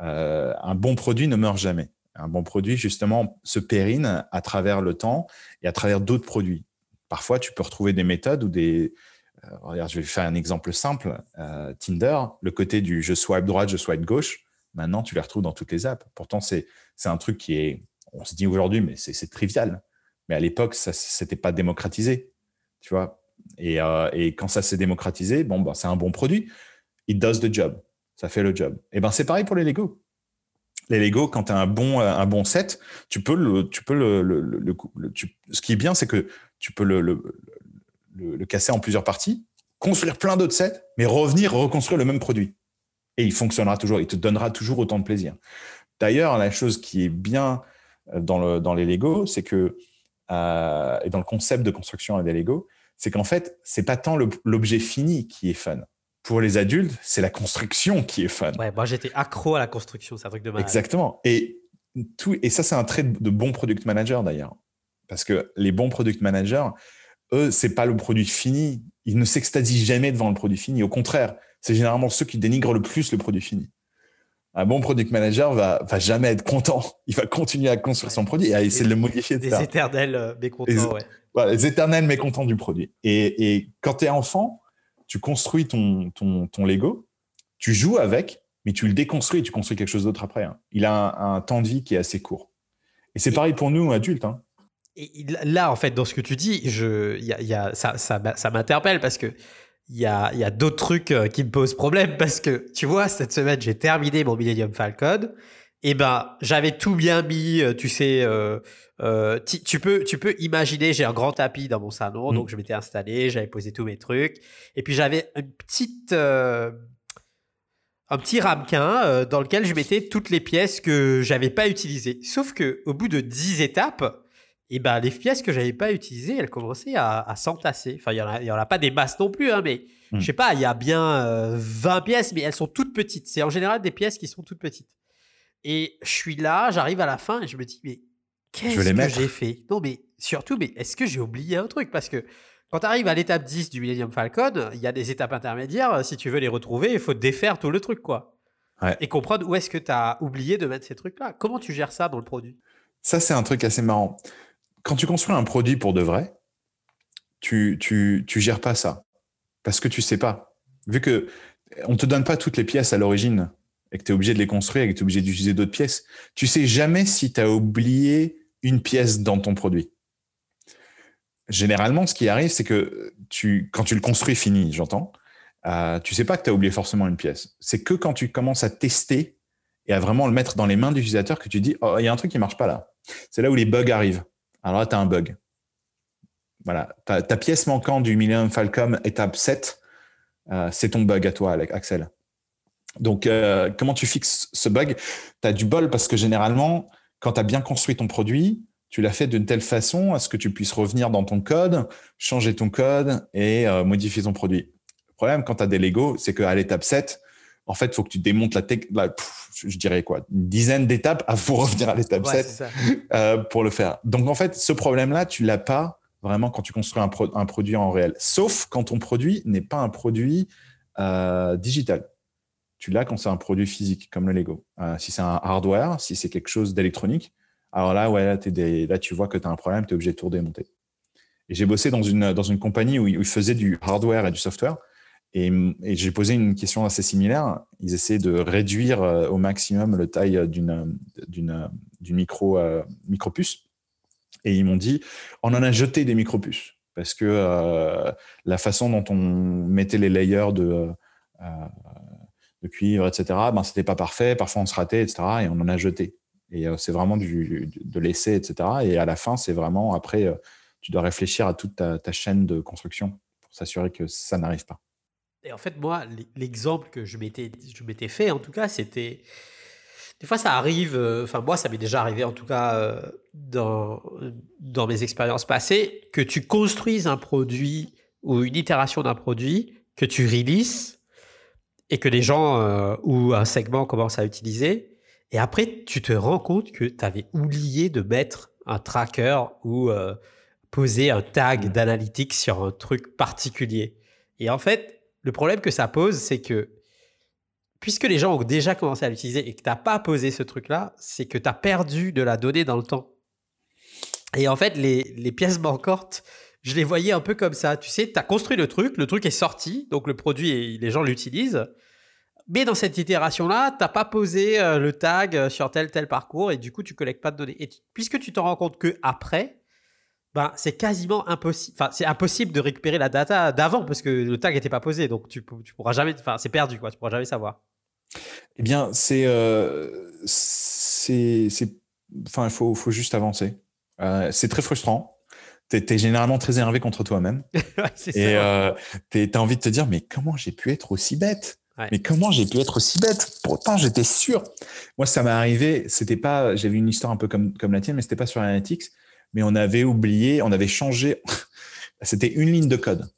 Euh, un bon produit ne meurt jamais un bon produit, justement, se périne à travers le temps et à travers d'autres produits. Parfois, tu peux retrouver des méthodes ou des. Euh, regarde, je vais faire un exemple simple. Tinder, le côté du je swipe droite, je swipe gauche, maintenant, tu les retrouves dans toutes les apps. Pourtant, c'est un truc qui est. On se dit aujourd'hui, mais c'est trivial. Mais à l'époque, ça n'était pas démocratisé. Tu vois et, euh, et, quand ça s'est démocratisé, bon, bah, c'est un bon produit. It does the job. Ça fait le job. Et ben, c'est pareil pour les Lego les Lego, quand tu as un bon, un bon set, tu peux le, tu peux le, le, ce qui est bien, c'est que tu peux le, le, casser en plusieurs parties, construire plein d'autres sets, mais revenir reconstruire le même produit. Et il fonctionnera toujours, il te donnera toujours autant de plaisir. D'ailleurs, la chose qui est bien euh, dans, le, dans les Lego, c'est que, euh, et dans le concept de construction des Lego, c'est qu'en fait, c'est pas tant l'objet fini qui est fun pour les adultes, c'est la construction qui est fun. Ouais, moi j'étais accro à la construction, c'est un truc de malade. Exactement. Et, tout, et ça, c'est un trait de bon product manager d'ailleurs. Parce que les bons product managers, eux, c'est pas le produit fini. Ils ne s'extasient jamais devant le produit fini. Au contraire, c'est généralement ceux qui dénigrent le plus le produit fini. Un bon product manager va, va jamais être content. Il va continuer à construire son produit et à essayer de le modifier. Des éternels euh, mécontents, ouais. Voilà, les éternels mécontents du produit. Et, et quand tu es enfant, tu construis ton, ton, ton, Lego, tu joues avec, mais tu le déconstruis et tu construis quelque chose d'autre après. Hein. Il a un, temps de vie qui est assez court. Et c'est pareil pour nous, adultes. Hein. Et là, en fait, dans ce que tu dis, je, y a, y a, ça, ça, ça m'interpelle parce que il y a, y a d'autres trucs euh, qui me posent problème parce que, tu vois, cette semaine, j'ai terminé mon Millennium Falcon eh ben, j'avais tout bien mis, euh, tu sais, euh, euh, tu, peux, tu peux imaginer, j'ai un grand tapis dans mon salon, mm. donc je m'étais installé, j'avais posé tous mes trucs, et puis j'avais une petite, un petit ramequin dans lequel je mettais toutes les pièces que j'avais pas utilisées. Sauf que au bout de 10 étapes, eh ben, les pièces que j'avais pas utilisées, elles commençaient à, s'entasser. Enfin, il y en a, y en a pas des masses non plus, hein, mais mm. je sais pas, il y a bien 20 pièces, mais elles sont toutes petites. C'est en général des pièces qui sont toutes petites. Et je suis là, j'arrive à la fin et je me dis, mais qu'est-ce que j'ai fait? Non, mais surtout, mais est-ce que j'ai oublié un truc? Parce que quand tu arrives à l'étape 10 du Millennium Falcon, il y a des étapes intermédiaires. Si tu veux les retrouver, il faut défaire tout le truc, quoi. Et comprendre où est-ce que tu as oublié de mettre ces trucs-là. Comment tu gères ça dans le produit? Ça, c'est un truc assez marrant. Quand tu construis un produit pour de vrai, tu, tu, tu gères pas ça. Parce que tu sais pas. Vu que on te donne pas toutes les pièces à l'origine et que tu es obligé de les construire et que tu es obligé d'utiliser d'autres pièces, tu sais jamais si tu as oublié une pièce dans ton produit. Généralement, ce qui arrive, c'est que tu, quand tu le construis fini, j'entends, euh, tu sais pas que tu as oublié forcément une pièce. C'est que quand tu commences à tester et à vraiment le mettre dans les mains de l'utilisateur que tu dis, oh, il y a un truc qui marche pas là. C'est là où les bugs arrivent. Alors là, tu as un bug. Voilà. Ta, pièce manquante du Millennium Falcon étape 7, euh, c'est ton bug à toi, Axel. Donc, euh, comment tu fixes ce bug? Tu as du bol parce que généralement, quand tu as bien construit ton produit, tu l'as fait d'une telle façon à ce que tu puisses revenir dans ton code, changer ton code et euh, modifier ton produit. Le problème, quand tu as des Lego, c'est qu'à l'étape 7, en fait, il faut que tu démontes la tech, je dirais quoi, une dizaine d'étapes pour *laughs* revenir à l'étape 7 euh, pour le faire. Donc, en fait, ce problème-là, tu l'as pas vraiment quand tu construis un, un, produit en réel, sauf quand ton produit n'est pas un produit digital tu l'as quand c'est un produit physique, comme le Lego. Euh, si c'est un hardware, si c'est quelque chose d'électronique, alors là, ouais, là, tu vois que tu as un problème, tu es obligé de tout démonter. Et j'ai bossé dans une, dans une compagnie où ils faisaient du hardware et du software. Et, j'ai posé une question assez similaire. Ils essaient de réduire euh, au maximum la taille d'une, d'une, micro, euh, micro puce. Et ils m'ont dit, on en a jeté des micro puces parce que la façon dont on mettait les layers de, cuivre, etc., ben, c'était pas parfait. Parfois, on se ratait, etc., et on en a jeté. Et c'est vraiment du, de l'essai, etc. Et à la fin, c'est vraiment après, tu dois réfléchir à toute ta chaîne de construction pour s'assurer que ça n'arrive pas. Et en fait, moi, l'exemple que je m'étais, je m'étais fait, en tout cas, c'était. Des fois, ça arrive, euh, enfin, moi, ça m'est déjà arrivé, en tout cas, euh, dans, dans mes expériences passées, que tu construises un produit ou une itération d'un produit, que tu releases et que les gens euh, ou un segment commencent à utiliser. Et après, tu te rends compte que tu avais oublié de mettre un tracker ou poser un tag mmh. d'analytique sur un truc particulier. Et en fait, le problème que ça pose, c'est que puisque les gens ont déjà commencé à l'utiliser et que tu n'as pas posé ce truc-là, c'est que tu as perdu de la donnée dans le temps. Et en fait, les, pièces manquantes, je les voyais un peu comme ça. Tu sais, tu as construit le truc, le truc est sorti, donc le produit, les gens l'utilisent. Mais dans cette itération-là, tu n'as pas posé euh, le tag sur tel tel parcours et du coup, tu collectes pas de données. Et puisque tu te rends compte que après, ben, c'est quasiment impossible. Enfin, c'est impossible de récupérer la data d'avant parce que le tag n'était pas posé. Donc, tu, tu pourras jamais. Enfin, c'est perdu, quoi. Tu pourras jamais savoir. Eh bien, c'est. Euh, c'est. Enfin, il faut, faut, juste avancer. Euh, c'est très frustrant. Tu es, généralement très énervé contre toi-même. *laughs* et euh, tu as envie de te dire mais comment j'ai pu être aussi bête? Mais comment j'ai pu être aussi bête? Pourtant, j'étais sûr. Moi, ça m'est arrivé. C'était pas. J'avais une histoire un peu comme, comme la tienne, mais c'était pas sur Analytics mais on avait oublié, on avait changé. C'était une ligne de code.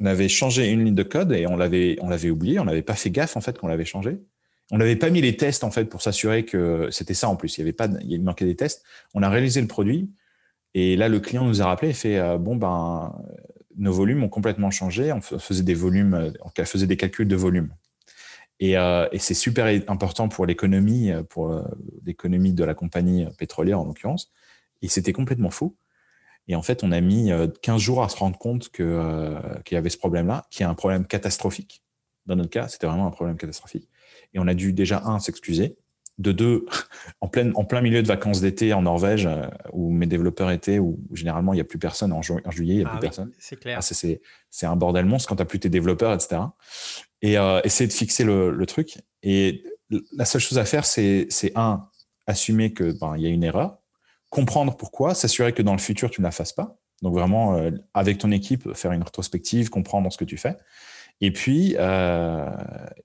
On avait changé une ligne de code et on l'avait, on l'avait oublié. On n'avait pas fait gaffe en fait qu'on l'avait changé. On n'avait pas mis les tests en fait pour s'assurer que c'était ça en plus. Il y avait pas, il manquait des tests. On a réalisé le produit et là le client nous a rappelé et fait euh, bon ben nos volumes ont complètement changé. On faisait des volumes, on faisait des calculs de volume. Et, euh, et c'est super important pour l'économie, pour euh, l'économie de la compagnie pétrolière en l'occurrence, et c'était complètement faux. Et en fait, on a mis 15 euh, jours à se rendre compte euh, qu'il y avait ce problème-là, qui est un problème catastrophique. Dans notre cas, c'était vraiment un problème catastrophique. Et on a dû déjà, un, s'excuser. De deux, *laughs* en plein, en plein milieu de vacances d'été en Norvège, euh, où mes développeurs étaient, où généralement il n'y a plus personne, en, juillet, il n'y a ah plus personne. C'est clair. Ah, c'est un bordel monstre quand tu n'as plus tes développeurs, etc. Et essayer de fixer le, le, truc. Et la seule chose à faire, c'est, un, assumer qu'il ben, y a une erreur comprendre pourquoi, s'assurer que dans le futur, tu ne la fasses pas. Donc vraiment, euh, avec ton équipe, faire une rétrospective, comprendre ce que tu fais. Et puis, euh,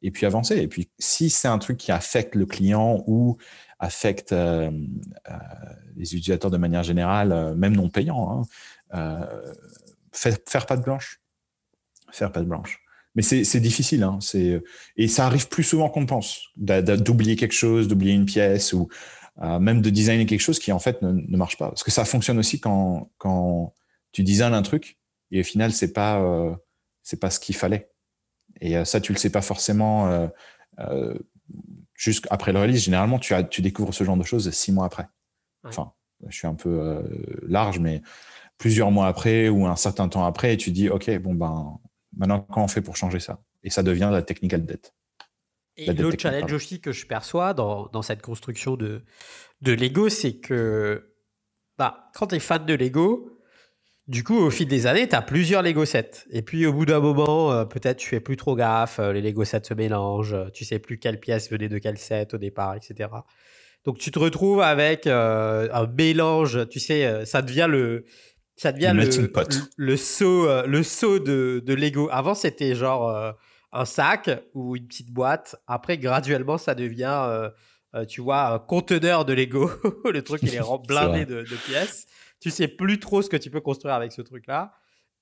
et puis avancer. Et puis, si c'est un truc qui affecte le client ou affecte euh, les utilisateurs de manière générale, même non payants, hein, faire, pas de blanche. Faire pas de blanche. Mais c'est difficile. Hein, et ça arrive plus souvent qu'on pense, d'oublier quelque chose, d'oublier une pièce ou même de designer quelque chose qui en fait ne, marche pas. Parce que ça fonctionne aussi quand, quand tu designes un truc et au final c'est pas euh, c'est pas ce qu'il fallait. Et euh, ça tu le sais pas forcément euh, euh, juste après le release. Généralement tu as, tu découvres ce genre de choses six mois après. Enfin, je suis un peu large, mais plusieurs mois après ou un certain temps après, et tu dis ok bon ben maintenant comment on fait pour changer ça? Et ça devient la technical debt. Et l'autre challenge aussi que je perçois dans, dans cette construction de, de Lego, c'est que bah, quand tu es fan de Lego, du coup, au fil des années, tu as plusieurs Lego sets. Et puis, au bout d'un moment, euh, peut-être tu fais plus trop gaffe, euh, les Lego sets se mélangent, euh, tu sais plus quelle pièce venait de quel set au départ, etc. Donc, tu te retrouves avec un mélange, tu sais, ça devient le. Ça devient le, le, saut, le saut de, de Lego. Avant, c'était genre un sac ou une petite boîte. Après, graduellement, ça devient, euh, euh, tu vois, un conteneur de Lego. *laughs* le truc, il est *laughs* blindé de, de, pièces. Tu sais plus trop ce que tu peux construire avec ce truc-là.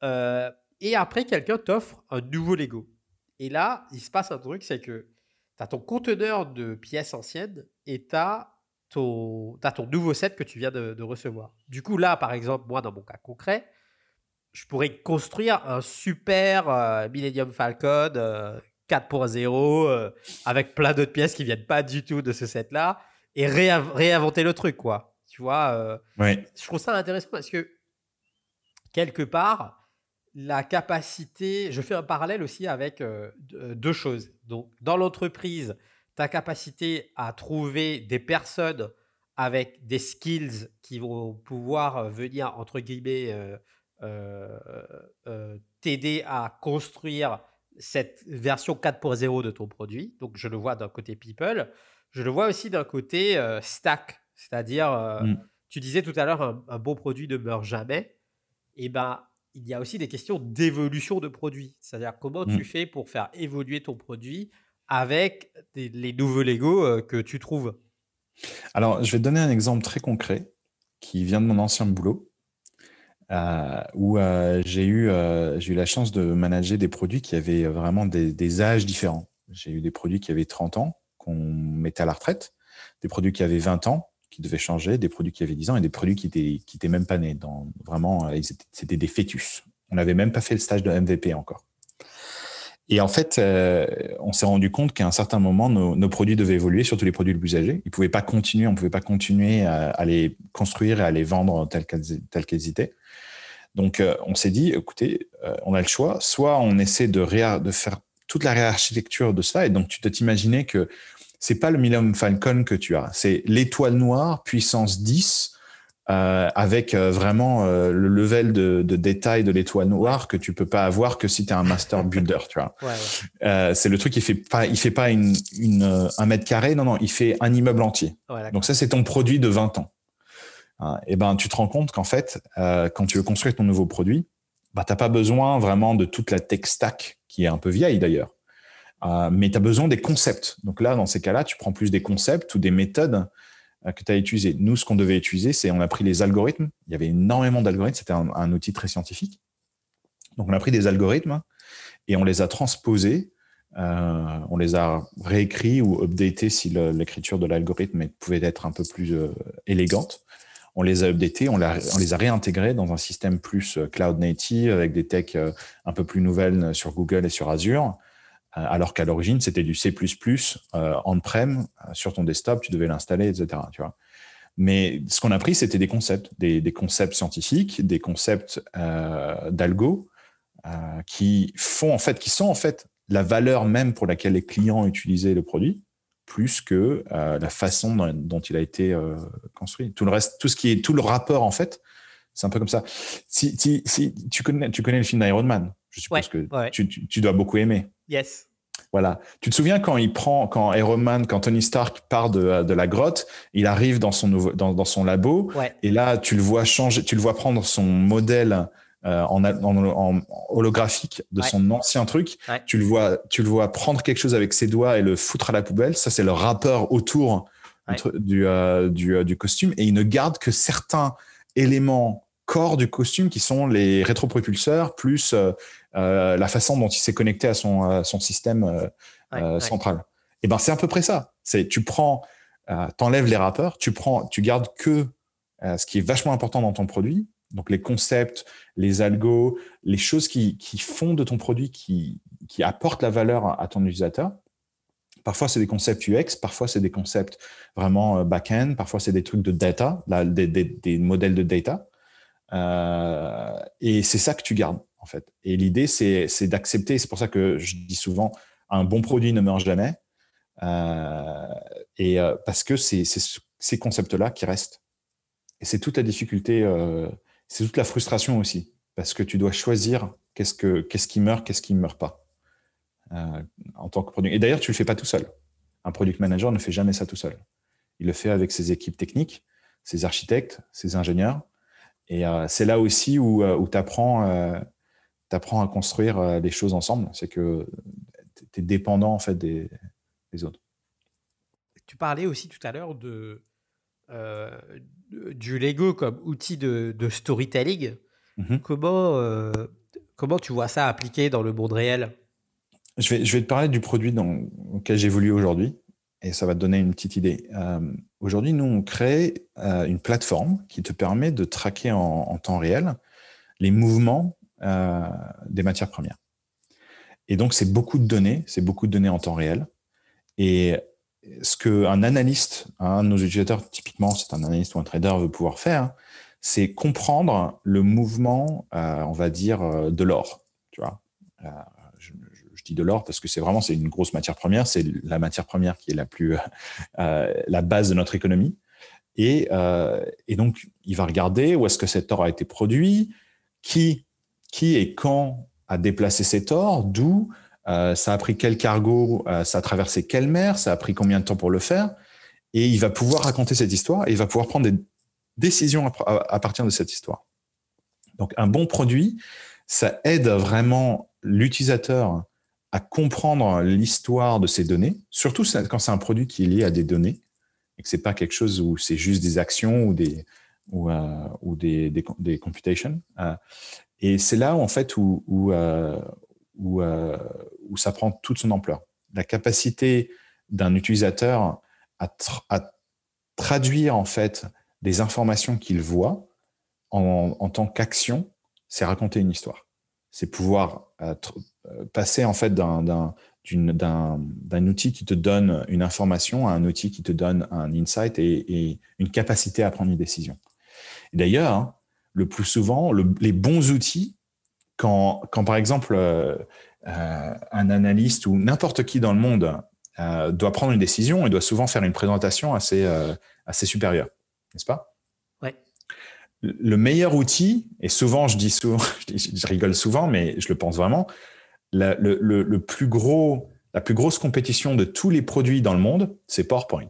Euh, et après, quelqu'un t'offre un nouveau Lego. Et là, il se passe un truc, c'est que tu as ton conteneur de pièces anciennes et tu as ton, as ton nouveau set que tu viens de, de, recevoir. Du coup, là, par exemple, moi, dans mon cas concret, je pourrais construire un super euh, Millennium Falcon 4.0 euh, euh, avec plein d'autres pièces qui viennent pas du tout de ce set-là et réinventer le truc, quoi. Tu vois, je trouve ça intéressant parce que quelque part, la capacité, je fais un parallèle aussi avec deux choses. Donc, dans l'entreprise, ta capacité à trouver des personnes avec des skills qui vont pouvoir venir, entre guillemets, t'aider à construire cette version 4.0 de ton produit. Donc, je le vois d'un côté people. Je le vois aussi d'un côté stack, c'est-à-dire, mmh. tu disais tout à l'heure, un, bon produit ne meurt jamais. Et eh ben, il y a aussi des questions d'évolution de produit. C'est-à-dire, comment tu mmh. fais pour faire évoluer ton produit avec les nouveaux Lego que tu trouves? Alors, je vais te donner un exemple très concret qui vient de mon ancien boulot. Euh, où euh, j'ai eu, euh, eu la chance de manager des produits qui avaient vraiment des, âges différents. J'ai eu des produits qui avaient 30 ans, qu'on mettait à la retraite, des produits qui avaient 20 ans, qui devaient changer, des produits qui avaient 10 ans et des produits qui étaient, qui étaient même pas nés. Dans, vraiment, c'était des fœtus. On n'avait même pas fait le stage de MVP encore. Et en fait, on s'est rendu compte qu'à un certain moment, nos, produits devaient évoluer, surtout les produits les plus âgés. Ils pouvaient pas continuer, on pouvait pas continuer à, les construire et à les vendre tels qu'elles étaient. Donc, euh, on s'est dit, écoutez, euh, on a le choix. Soit on essaie de, de faire toute la réarchitecture de cela. Et donc, tu dois t'imaginer que c'est pas le Millennium Falcon que tu as. C'est l'étoile noire puissance 10 euh, avec vraiment le level de, détail de l'étoile noire que tu peux pas avoir que si tu es un master builder, tu vois. c'est le truc qui fait pas, il fait pas une, un mètre carré, non, non, il fait un immeuble entier. donc ça, c'est ton produit de 20 ans. Hein, et ben, tu te rends compte qu'en fait, euh, quand tu veux construire ton nouveau produit, bah, tu n'as pas besoin vraiment de toute la tech stack, qui est un peu vieille d'ailleurs, euh, mais tu as besoin des concepts. Donc là, dans ces cas-là, tu prends plus des concepts ou des méthodes que tu as utilisées. Nous, ce qu'on devait utiliser, c'est on a pris les algorithmes. Il y avait énormément d'algorithmes. C'était un, outil très scientifique. Donc, on a pris des algorithmes et on les a transposés. on les a réécrits ou updatés si l'écriture de l'algorithme pouvait être un peu plus élégante on les a updatés, on, les a réintégrés dans un système plus euh, cloud native avec des techs euh, un peu plus nouvelles euh, sur Google et sur Azure, alors qu'à l'origine, c'était du C++ on-prem sur ton desktop, tu devais l'installer, etc. Tu vois. Mais ce qu'on a pris, c'était des concepts, des, concepts scientifiques, des concepts d'algo qui font en fait, qui sont en fait la valeur même pour laquelle les clients utilisaient le produit plus que euh, la façon dont, il a été euh, construit. Tout le reste, tout ce qui est tout le rapport en fait, c'est un peu comme ça. Si, si, tu connais, tu connais le film d'Iron Man, je suppose que Tu, dois beaucoup aimer. Yes. Voilà. Tu te souviens quand il prend, quand Iron Man, quand Tony Stark part de, de la grotte, il arrive dans son nouveau, dans, dans son labo, et là tu le vois changer, tu le vois prendre son modèle euh, en, en, holographique de son ancien truc. Tu le vois, tu le vois prendre quelque chose avec ses doigts et le foutre à la poubelle. Ça, c'est le rappeur autour du, euh, du, euh, du, costume. Et il ne garde que certains éléments corps du costume qui sont les rétropropulseurs plus la façon dont il s'est connecté à son, son système central. Et ben, c'est à peu près ça. C'est tu prends, t'enlèves les rappeurs, tu prends, tu gardes que ce qui est vachement important dans ton produit donc les concepts, les algos, les choses qui, font de ton produit, qui, apportent la valeur à ton utilisateur. Parfois, c'est des concepts UX, parfois, c'est des concepts vraiment euh, back-end, parfois, c'est des trucs de data, des, modèles de data. Euh, et c'est ça que tu gardes, en fait. Et l'idée, c'est d'accepter, c'est pour ça que je dis souvent, un bon produit ne meurt jamais. Euh, et parce que c'est ces concepts-là qui restent. Et c'est toute la difficulté c'est toute la frustration aussi, parce que tu dois choisir qu'est-ce, que, qu'est-ce qui meurt, qu'est-ce qui ne meurt pas euh, en tant que produit. Et d'ailleurs, tu ne le fais pas tout seul. Un product manager ne fait jamais ça tout seul. Il le fait avec ses équipes techniques, ses architectes, ses ingénieurs. Et euh, c'est là aussi où, euh, où tu apprends, à construire les choses ensemble. C'est que tu es dépendant en fait des autres. Tu parlais aussi tout à l'heure de, du Lego comme outil de, storytelling. Mhm. Comment, euh, comment tu vois ça appliqué dans le monde réel? Je vais, je vais te parler du produit dans lequel j'évolue aujourd'hui et ça va te donner une petite idée. Euh, aujourd'hui, nous, on crée euh, une plateforme qui te permet de traquer en, temps réel les mouvements des matières premières. Et donc, c'est beaucoup de données, c'est beaucoup de données en temps réel. Et ce qu'un analyste, un de nos utilisateurs, typiquement, c'est un analyste ou un trader veut pouvoir faire, c'est comprendre le mouvement, euh, on va dire, euh, de l'or. Tu vois, euh, je, dis de l'or parce que c'est vraiment c'est une grosse matière première, c'est la matière première qui est la plus la base de notre économie. Et, et, donc, il va regarder où est-ce que cet or a été produit, qui, qui et quand a déplacé cet or, d'où, euh, ça a pris quel cargo, euh, ça a traversé quelle mer, ça a pris combien de temps pour le faire. Et il va pouvoir raconter cette histoire et il va pouvoir prendre des décisions à, partir de cette histoire. Donc un bon produit, ça aide vraiment l'utilisateur à comprendre l'histoire de ces données, surtout quand c'est un produit qui est lié à des données et que c'est pas quelque chose où c'est juste des actions ou des ou, euh, des, des, computations. et c'est là en fait où, où, où ça prend toute son ampleur. La capacité d'un utilisateur à, traduire en fait des informations qu'il voit en, tant qu'action, c'est raconter une histoire. C'est pouvoir euh, euh, passer en fait d'un outil qui te donne une information à un outil qui te donne un insight et, une capacité à prendre une décision. D'ailleurs, le plus souvent, les bons outils, quand, quand par exemple euh, euh, un analyste ou n'importe qui dans le monde euh, doit prendre une décision et doit souvent faire une présentation assez, euh, assez supérieure, n'est-ce pas? Oui. Le meilleur outil, et souvent je dis souvent, *laughs* je rigole souvent, mais je le pense vraiment, le, le, plus gros, la plus grosse compétition de tous les produits dans le monde, c'est PowerPoint.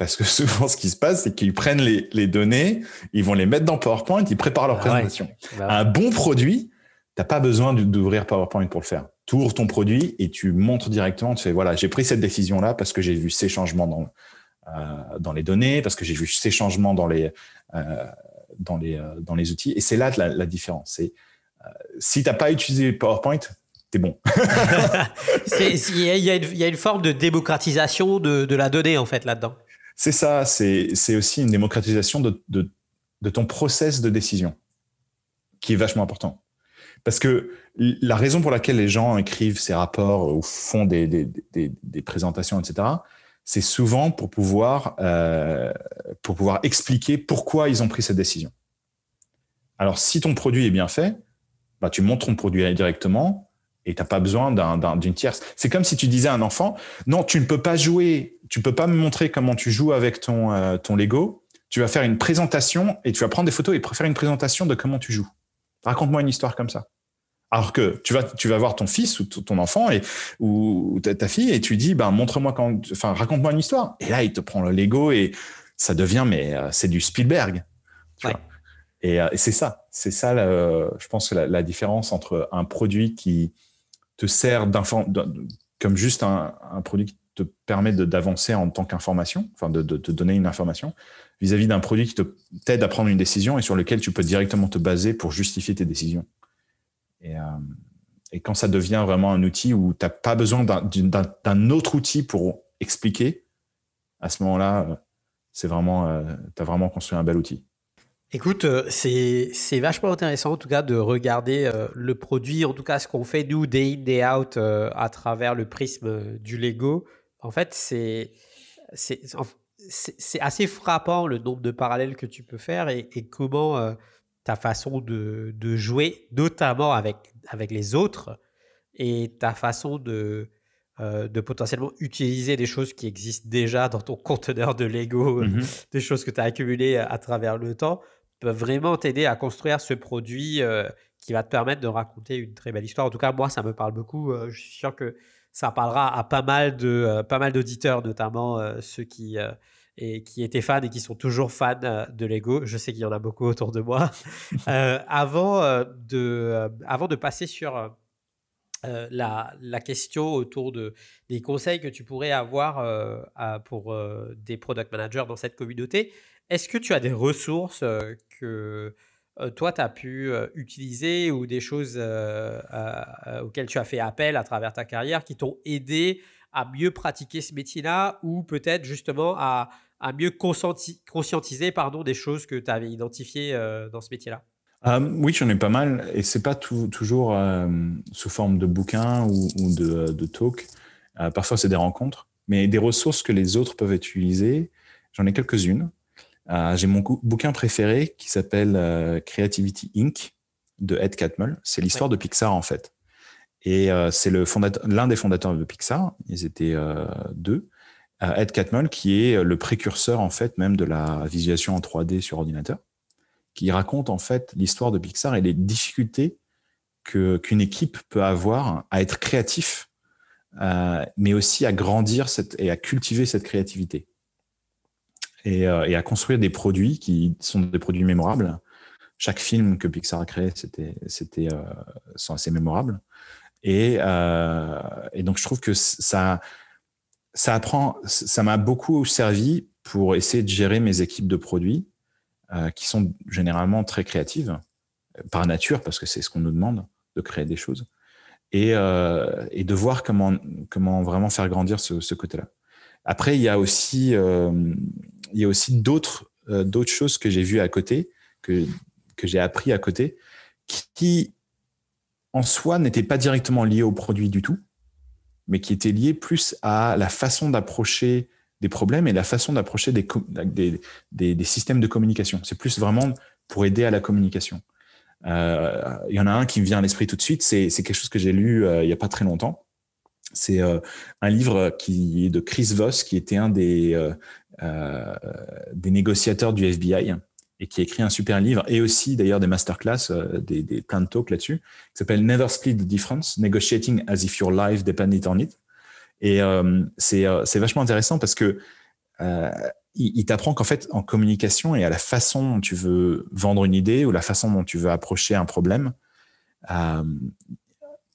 Parce que *laughs* souvent, ce qui se passe, c'est qu'ils prennent les, les, données, ils vont les mettre dans PowerPoint, ils préparent leur ah présentation. Bah un bon produit, tu n'as pas besoin d'ouvrir PowerPoint pour le faire. Tu ouvres ton produit et tu montres directement, tu fais, voilà, j'ai pris cette décision-là parce que j'ai vu ces changements dans, euh, dans les données, parce que j'ai vu ces changements dans les, euh, dans les, euh, dans les outils. Et c'est là la, la différence. C'est, si tu n'as pas utilisé PowerPoint, t'es bon. *laughs* *laughs* Il y, y, a une forme de démocratisation de, de la donnée, en fait, là-dedans. C'est ça. C'est aussi une démocratisation de, ton process de décision qui est vachement important. Parce que la raison pour laquelle les gens écrivent ces rapports ou font des, présentations, etc., c'est souvent pour pouvoir, euh, pour pouvoir expliquer pourquoi ils ont pris cette décision. Alors, si ton produit est bien fait, bah, tu montres ton produit directement et tu n'as pas besoin d'une tierce. C'est comme si tu disais à un enfant, non, tu ne peux pas jouer, tu peux pas me montrer comment tu joues avec ton, euh, ton Lego. Tu vas faire une présentation et tu vas prendre des photos et faire une présentation de comment tu joues. Raconte-moi une histoire comme ça. Alors que tu vas, tu vas voir ton fils ou ton enfant et, ou ta, fille et tu dis, ben, montre-moi quand, enfin, raconte-moi une histoire. Et là, il te prend le Lego et ça devient, mais euh, c'est du Spielberg. Euh, et, c'est ça, c'est ça, je pense, la, la différence entre un produit qui te sert comme juste un, produit qui te permet d'avancer en tant qu'information, enfin, de, te donner une information, vis-à-vis d'un produit qui t'aide à prendre une décision et sur lequel tu peux directement te baser pour justifier tes décisions. Et, euh, quand ça devient vraiment un outil où tu n'as pas besoin d'un autre outil pour expliquer, à ce moment-là, euh, c'est euh, tu as vraiment construit un bel outil. Écoute, c'est vachement intéressant en tout cas de regarder le produit, en tout cas ce qu'on fait nous, day in, day out, à travers le prisme du Lego. En fait, c'est c'est assez frappant le nombre de parallèles que tu peux faire et, comment euh, ta façon de, jouer, notamment avec, avec les autres, et ta façon de, euh, de potentiellement utiliser des choses qui existent déjà dans ton *laughs* conteneur de Lego, mmh des choses que tu as accumulées à travers le temps, peuvent vraiment t'aider à construire ce produit euh, qui va te permettre de raconter une très belle histoire. En tout cas, moi, ça me parle beaucoup. je suis sûr que ça parlera à pas mal de euh, pas mal d'auditeurs, notamment euh, ceux qui euh, et qui étaient fans et qui sont toujours fans de Lego. Je sais qu'il y en a beaucoup autour de moi. *laughs* avant de avant de passer sur la, la, question autour de, des conseils que tu pourrais avoir pour des product managers dans cette communauté, est-ce que tu as des ressources que euh, toi, tu as pu euh, utiliser ou des choses euh, auxquelles tu as fait appel à travers ta carrière qui t'ont aidé à mieux pratiquer ce métier-là ou peut-être justement à, mieux conscientiser pardon, des choses que tu avais identifiées dans ce métier-là? Oui, j'en ai pas mal, et c'est pas toujours sous forme de bouquins ou, de, de talk. parfois, c'est des rencontres, mais des ressources que les autres peuvent utiliser. J'en ai quelques-unes. Euh, j'ai mon bouquin préféré qui s'appelle euh, Creativity Inc. de Ed Catmull. C'est l'histoire de Pixar en fait. Et euh, c'est l'un des fondateurs de Pixar. Ils étaient deux. Ed Catmull, qui est le précurseur en fait même de la visualisation en 3D sur ordinateur, qui raconte en fait l'histoire de Pixar et les difficultés que qu'une équipe peut avoir à être créatif, mais aussi à grandir cette, et à cultiver cette créativité et, euh, et, à construire des produits qui sont des produits mémorables. Chaque film que Pixar a créé, c'était, c'était, euh, sont assez mémorables. Et, euh, et, donc, je trouve que ça, ça apprend, ça m'a beaucoup servi pour essayer de gérer mes équipes de produits, euh, qui sont généralement très créatives par nature, parce que c'est ce qu'on nous demande de créer des choses, et, euh, et, de voir comment, comment vraiment faire grandir ce, ce côté-là. Après, il y a aussi, euh, il y a aussi d'autres, euh, d'autres choses que j'ai vues à côté, que, que j'ai appris à côté, qui, en soi n'étaient pas directement liées au produit du tout, mais qui étaient liées plus à la façon d'approcher des problèmes et la façon d'approcher des, des, des, systèmes de communication. C'est plus vraiment pour aider à la communication. Euh, il y en a un qui me vient à l'esprit tout de suite, c'est quelque chose que j'ai lu euh, il n'y a pas très longtemps. C'est un livre qui est de Chris Voss, qui était un des, euh, des négociateurs du FBI et qui a écrit un super livre et aussi d'ailleurs des masterclass, des, des plein de talks là-dessus, qui s'appelle Never Split the Difference, Negotiating as if your life depended on it. Et c'est vachement intéressant parce que il, t'apprend qu'en fait, en communication et à la façon dont tu veux vendre une idée ou la façon dont tu veux approcher un problème, euh,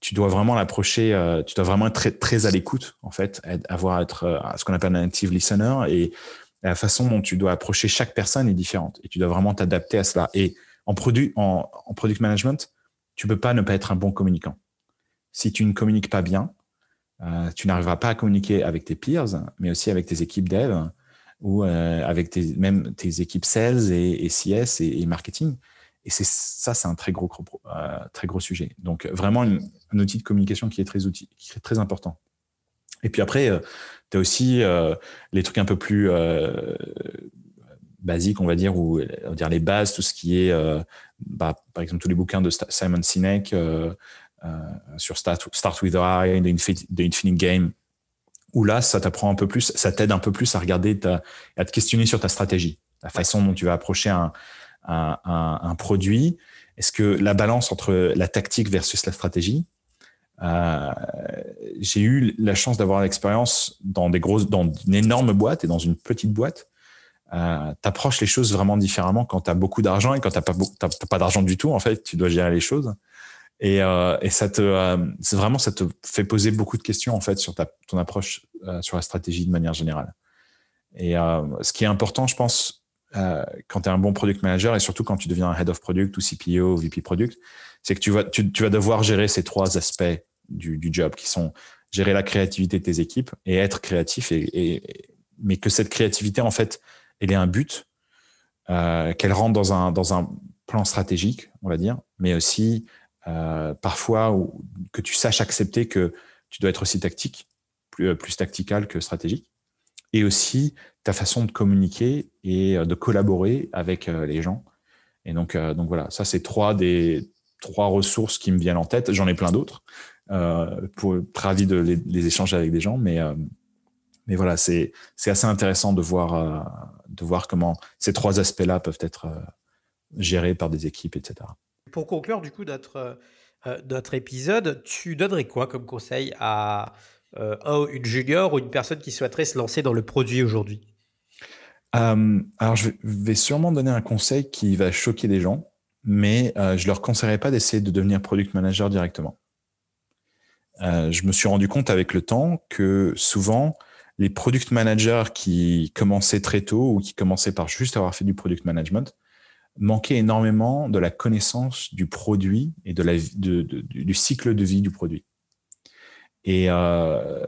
tu dois vraiment l'approcher, euh, tu dois vraiment être très, à l'écoute, en fait, avoir être euh, ce qu'on appelle un active listener et la façon dont tu dois approcher chaque personne est différente et tu dois vraiment t'adapter à cela. Et en produit, en, product management, tu peux pas ne pas être un bon communicant. Si tu ne communiques pas bien, euh, tu n'arriveras pas à communiquer avec tes peers, mais aussi avec tes équipes dev ou avec même tes équipes sales et, et CS et, marketing. Et c'est ça, c'est un très gros, euh, très gros sujet. Donc vraiment un outil de communication qui est très outil, qui est très important. Et puis après, euh, tu as aussi euh, les trucs un peu plus euh, basiques, on va dire, ou on va dire les bases, tout ce qui est, bah, par exemple, tous les bouquins de Simon Sinek sur Start, Start with Why, The Infinite Game, où là, ça t'apprend un peu plus, ça t'aide un peu plus à regarder, ta, à te questionner sur ta stratégie, la façon dont tu vas approcher un, un, produit. Est-ce que la balance entre la tactique versus la stratégie euh, J'ai eu la chance d'avoir l'expérience dans des grosses, dans une énorme boîte et dans une petite boîte. Euh, t'approches les choses vraiment différemment quand tu as beaucoup d'argent et quand tu pas, pas d'argent du tout. En fait, tu dois gérer les choses. Et, euh, et ça te, euh, c'est vraiment, ça te fait poser beaucoup de questions en fait sur ta, ton approche sur la stratégie de manière générale. Et ce qui est important, je pense, euh, quand tu es un bon product manager et surtout quand tu deviens un head of product ou CPO ou VP product, c'est que tu vas, devoir gérer ces trois aspects du, job qui sont gérer la créativité de tes équipes et être créatif, et, mais que cette créativité en fait, elle ait un but, qu'elle rentre dans un dans un plan stratégique, on va dire, mais aussi euh, parfois que tu saches accepter que tu dois être aussi tactique, plus, euh, plus tactical que stratégique, et aussi ta façon de communiquer et euh, de collaborer avec les gens. Et donc, donc voilà, ça c'est trois des trois ressources qui me viennent en tête. J'en ai plein d'autres euh, pour ravi de les, échanger avec des gens, mais euh, mais voilà, c'est c'est assez intéressant de voir euh, de voir comment ces trois aspects-là peuvent être gérés par des équipes, etc. Pour conclure du coup notre, euh, notre épisode, tu donnerais quoi comme conseil à euh, une junior ou une personne qui souhaiterait se lancer dans le produit aujourd'hui euh, Alors je vais sûrement donner un conseil qui va choquer des gens, mais euh, je leur conseillerais pas d'essayer de devenir product manager directement. Je me suis rendu compte avec le temps que souvent les product managers qui commençaient très tôt ou qui commençaient par juste avoir fait du product management manquait énormément de la connaissance du produit et de la, du cycle de vie du produit. Et euh,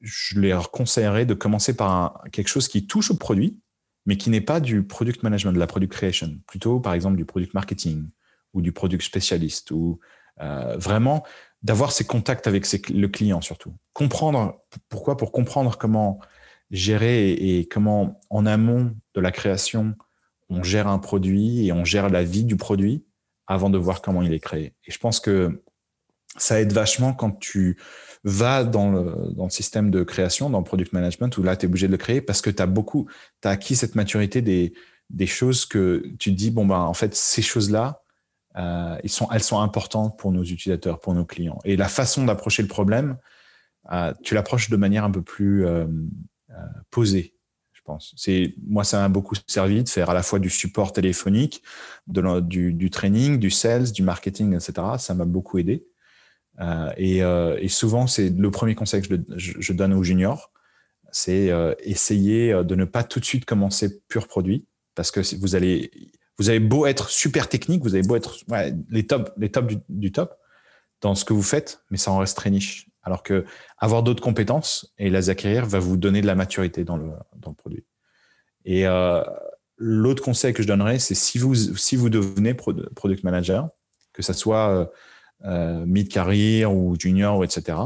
je leur conseillerais de commencer par un, quelque chose qui touche au produit, mais qui n'est pas du product management, de la product creation, plutôt par exemple du product marketing ou du product spécialiste, ou euh, vraiment d'avoir ces contacts avec le client surtout. Comprendre pourquoi, pour comprendre comment gérer et comment en amont de la création on gère un produit et on gère la vie du produit avant de voir comment il est créé. Et je pense que ça aide vachement quand tu vas dans le, système de création, dans le product management, où là, tu es obligé de le créer parce que tu as beaucoup, tu acquis cette maturité des, choses que tu te dis, bon, ben, en fait, ces choses-là, euh, elles sont importantes pour nos utilisateurs, pour nos clients. Et la façon d'approcher le problème, euh, tu l'approches de manière un peu plus euh, posée, je pense. Moi, ça m'a beaucoup servi de faire à la fois du support téléphonique, du, training, du sales, du marketing, etc. Ça m'a beaucoup aidé. Et, et, souvent, c'est le premier conseil que je, donne aux juniors, c'est essayer de ne pas tout de suite commencer pur produit, parce que vous allez vous avez beau être super technique, vous avez beau être les top, les top du, top dans ce que vous faites, mais ça en reste très niche. Alors que avoir d'autres compétences et les acquérir va vous donner de la maturité dans le, produit. Et euh, l'autre conseil que je donnerais, c'est si vous, si vous devenez product manager, que ça soit euh, euh, mid-career ou junior, etc.,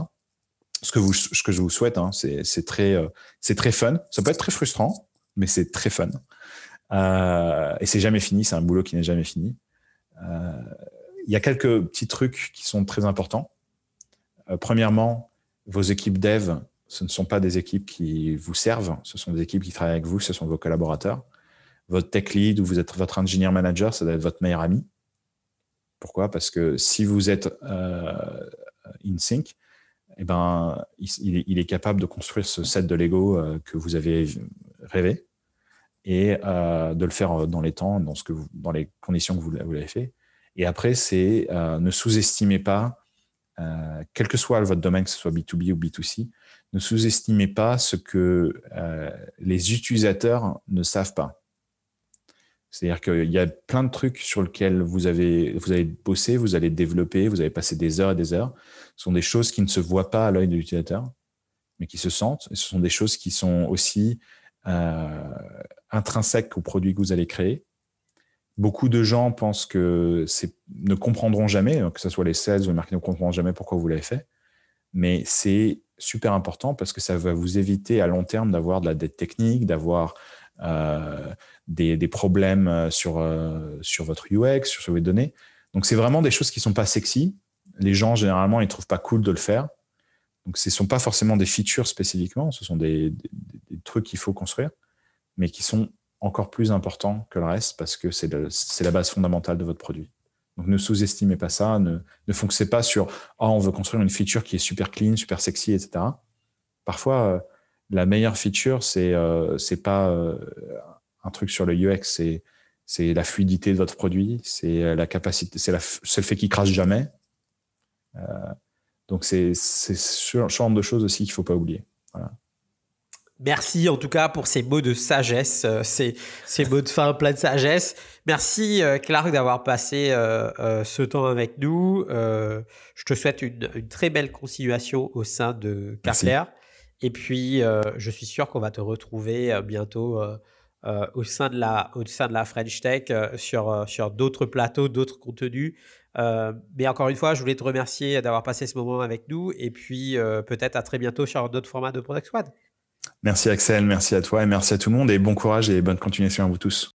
ce que, vous, je vous souhaite, hein, c'est très, c'est très fun. Ça peut être très frustrant, mais c'est très fun. Euh, et c'est jamais fini, c'est un boulot qui n'est jamais fini. Euh, il y a quelques petits trucs qui sont très importants. Euh, premièrement, vos équipes dev, ce ne sont pas des équipes qui vous servent, ce sont des équipes qui travaillent avec vous, ce sont vos collaborateurs. Votre tech lead ou vous êtes votre engineer manager, ça doit être votre meilleur ami. Pourquoi? Parce que si vous êtes euh, in sync, eh ben, il, est capable de construire ce set de Lego que vous avez rêvé et euh, de le faire dans les temps, dans, ce que dans les conditions que vous, l'avez fait. Et après, c'est euh, ne sous-estimez pas, euh, quel que soit votre domaine, que ce soit B2B ou B2C, ne sous-estimez pas ce que les utilisateurs ne savent pas. C'est-à-dire qu'il y a plein de trucs sur lesquels vous avez, vous bossé, vous allez développer, vous avez passé des heures et des heures. Ce sont des choses qui ne se voient pas à l'œil de l'utilisateur, mais qui se sentent. Ce sont des choses qui sont aussi euh, intrinsèque au produit que vous allez créer. Beaucoup de gens pensent que ne comprendront jamais, que ce soit les sales ou les marketing, ne comprendront jamais pourquoi vous l'avez fait. Mais c'est super important parce que ça va vous éviter à long terme d'avoir de la dette technique, d'avoir euh, des, problèmes sur, euh, sur votre UX, sur, vos données. Donc, c'est vraiment des choses qui ne sont pas sexy. Les gens, généralement, ils ne trouvent pas cool de le faire. Donc, ce ne sont pas forcément des features spécifiquement, ce sont des trucs qu'il faut construire mais qui sont encore plus importants que le reste parce que c'est la base fondamentale de votre produit. Donc ne sous-estimez pas ça, ne, ne foncez pas sur oh, on veut construire une feature qui est super clean, super sexy, etc. Parfois, euh, la meilleure feature, c'est euh, c'est pas euh, un truc sur le UX, c'est c'est la fluidité de votre produit, c'est la capacité, c'est le fait qu'il crache jamais. donc c'est ce genre de choses aussi qu'il faut pas oublier. Voilà. Merci en tout cas pour ces mots de sagesse, euh, ces, ces mots de fin plein de sagesse. Merci euh, Clark d'avoir passé euh, ce temps avec nous. je te souhaite une, très belle continuation au sein de Carclair. Et puis, je suis sûr qu'on va te retrouver bientôt au, sein de la, au sein de la French Tech sur, sur d'autres plateaux, d'autres contenus. mais encore une fois, je voulais te remercier d'avoir passé ce moment avec nous et puis peut-être à très bientôt sur d'autres formats de Product Squad. Merci Axel, merci à toi et merci à tout le monde et bon courage et bonne continuation à vous tous.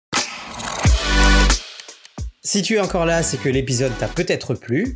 Si tu es encore là, c'est que l'épisode t'a peut-être plu.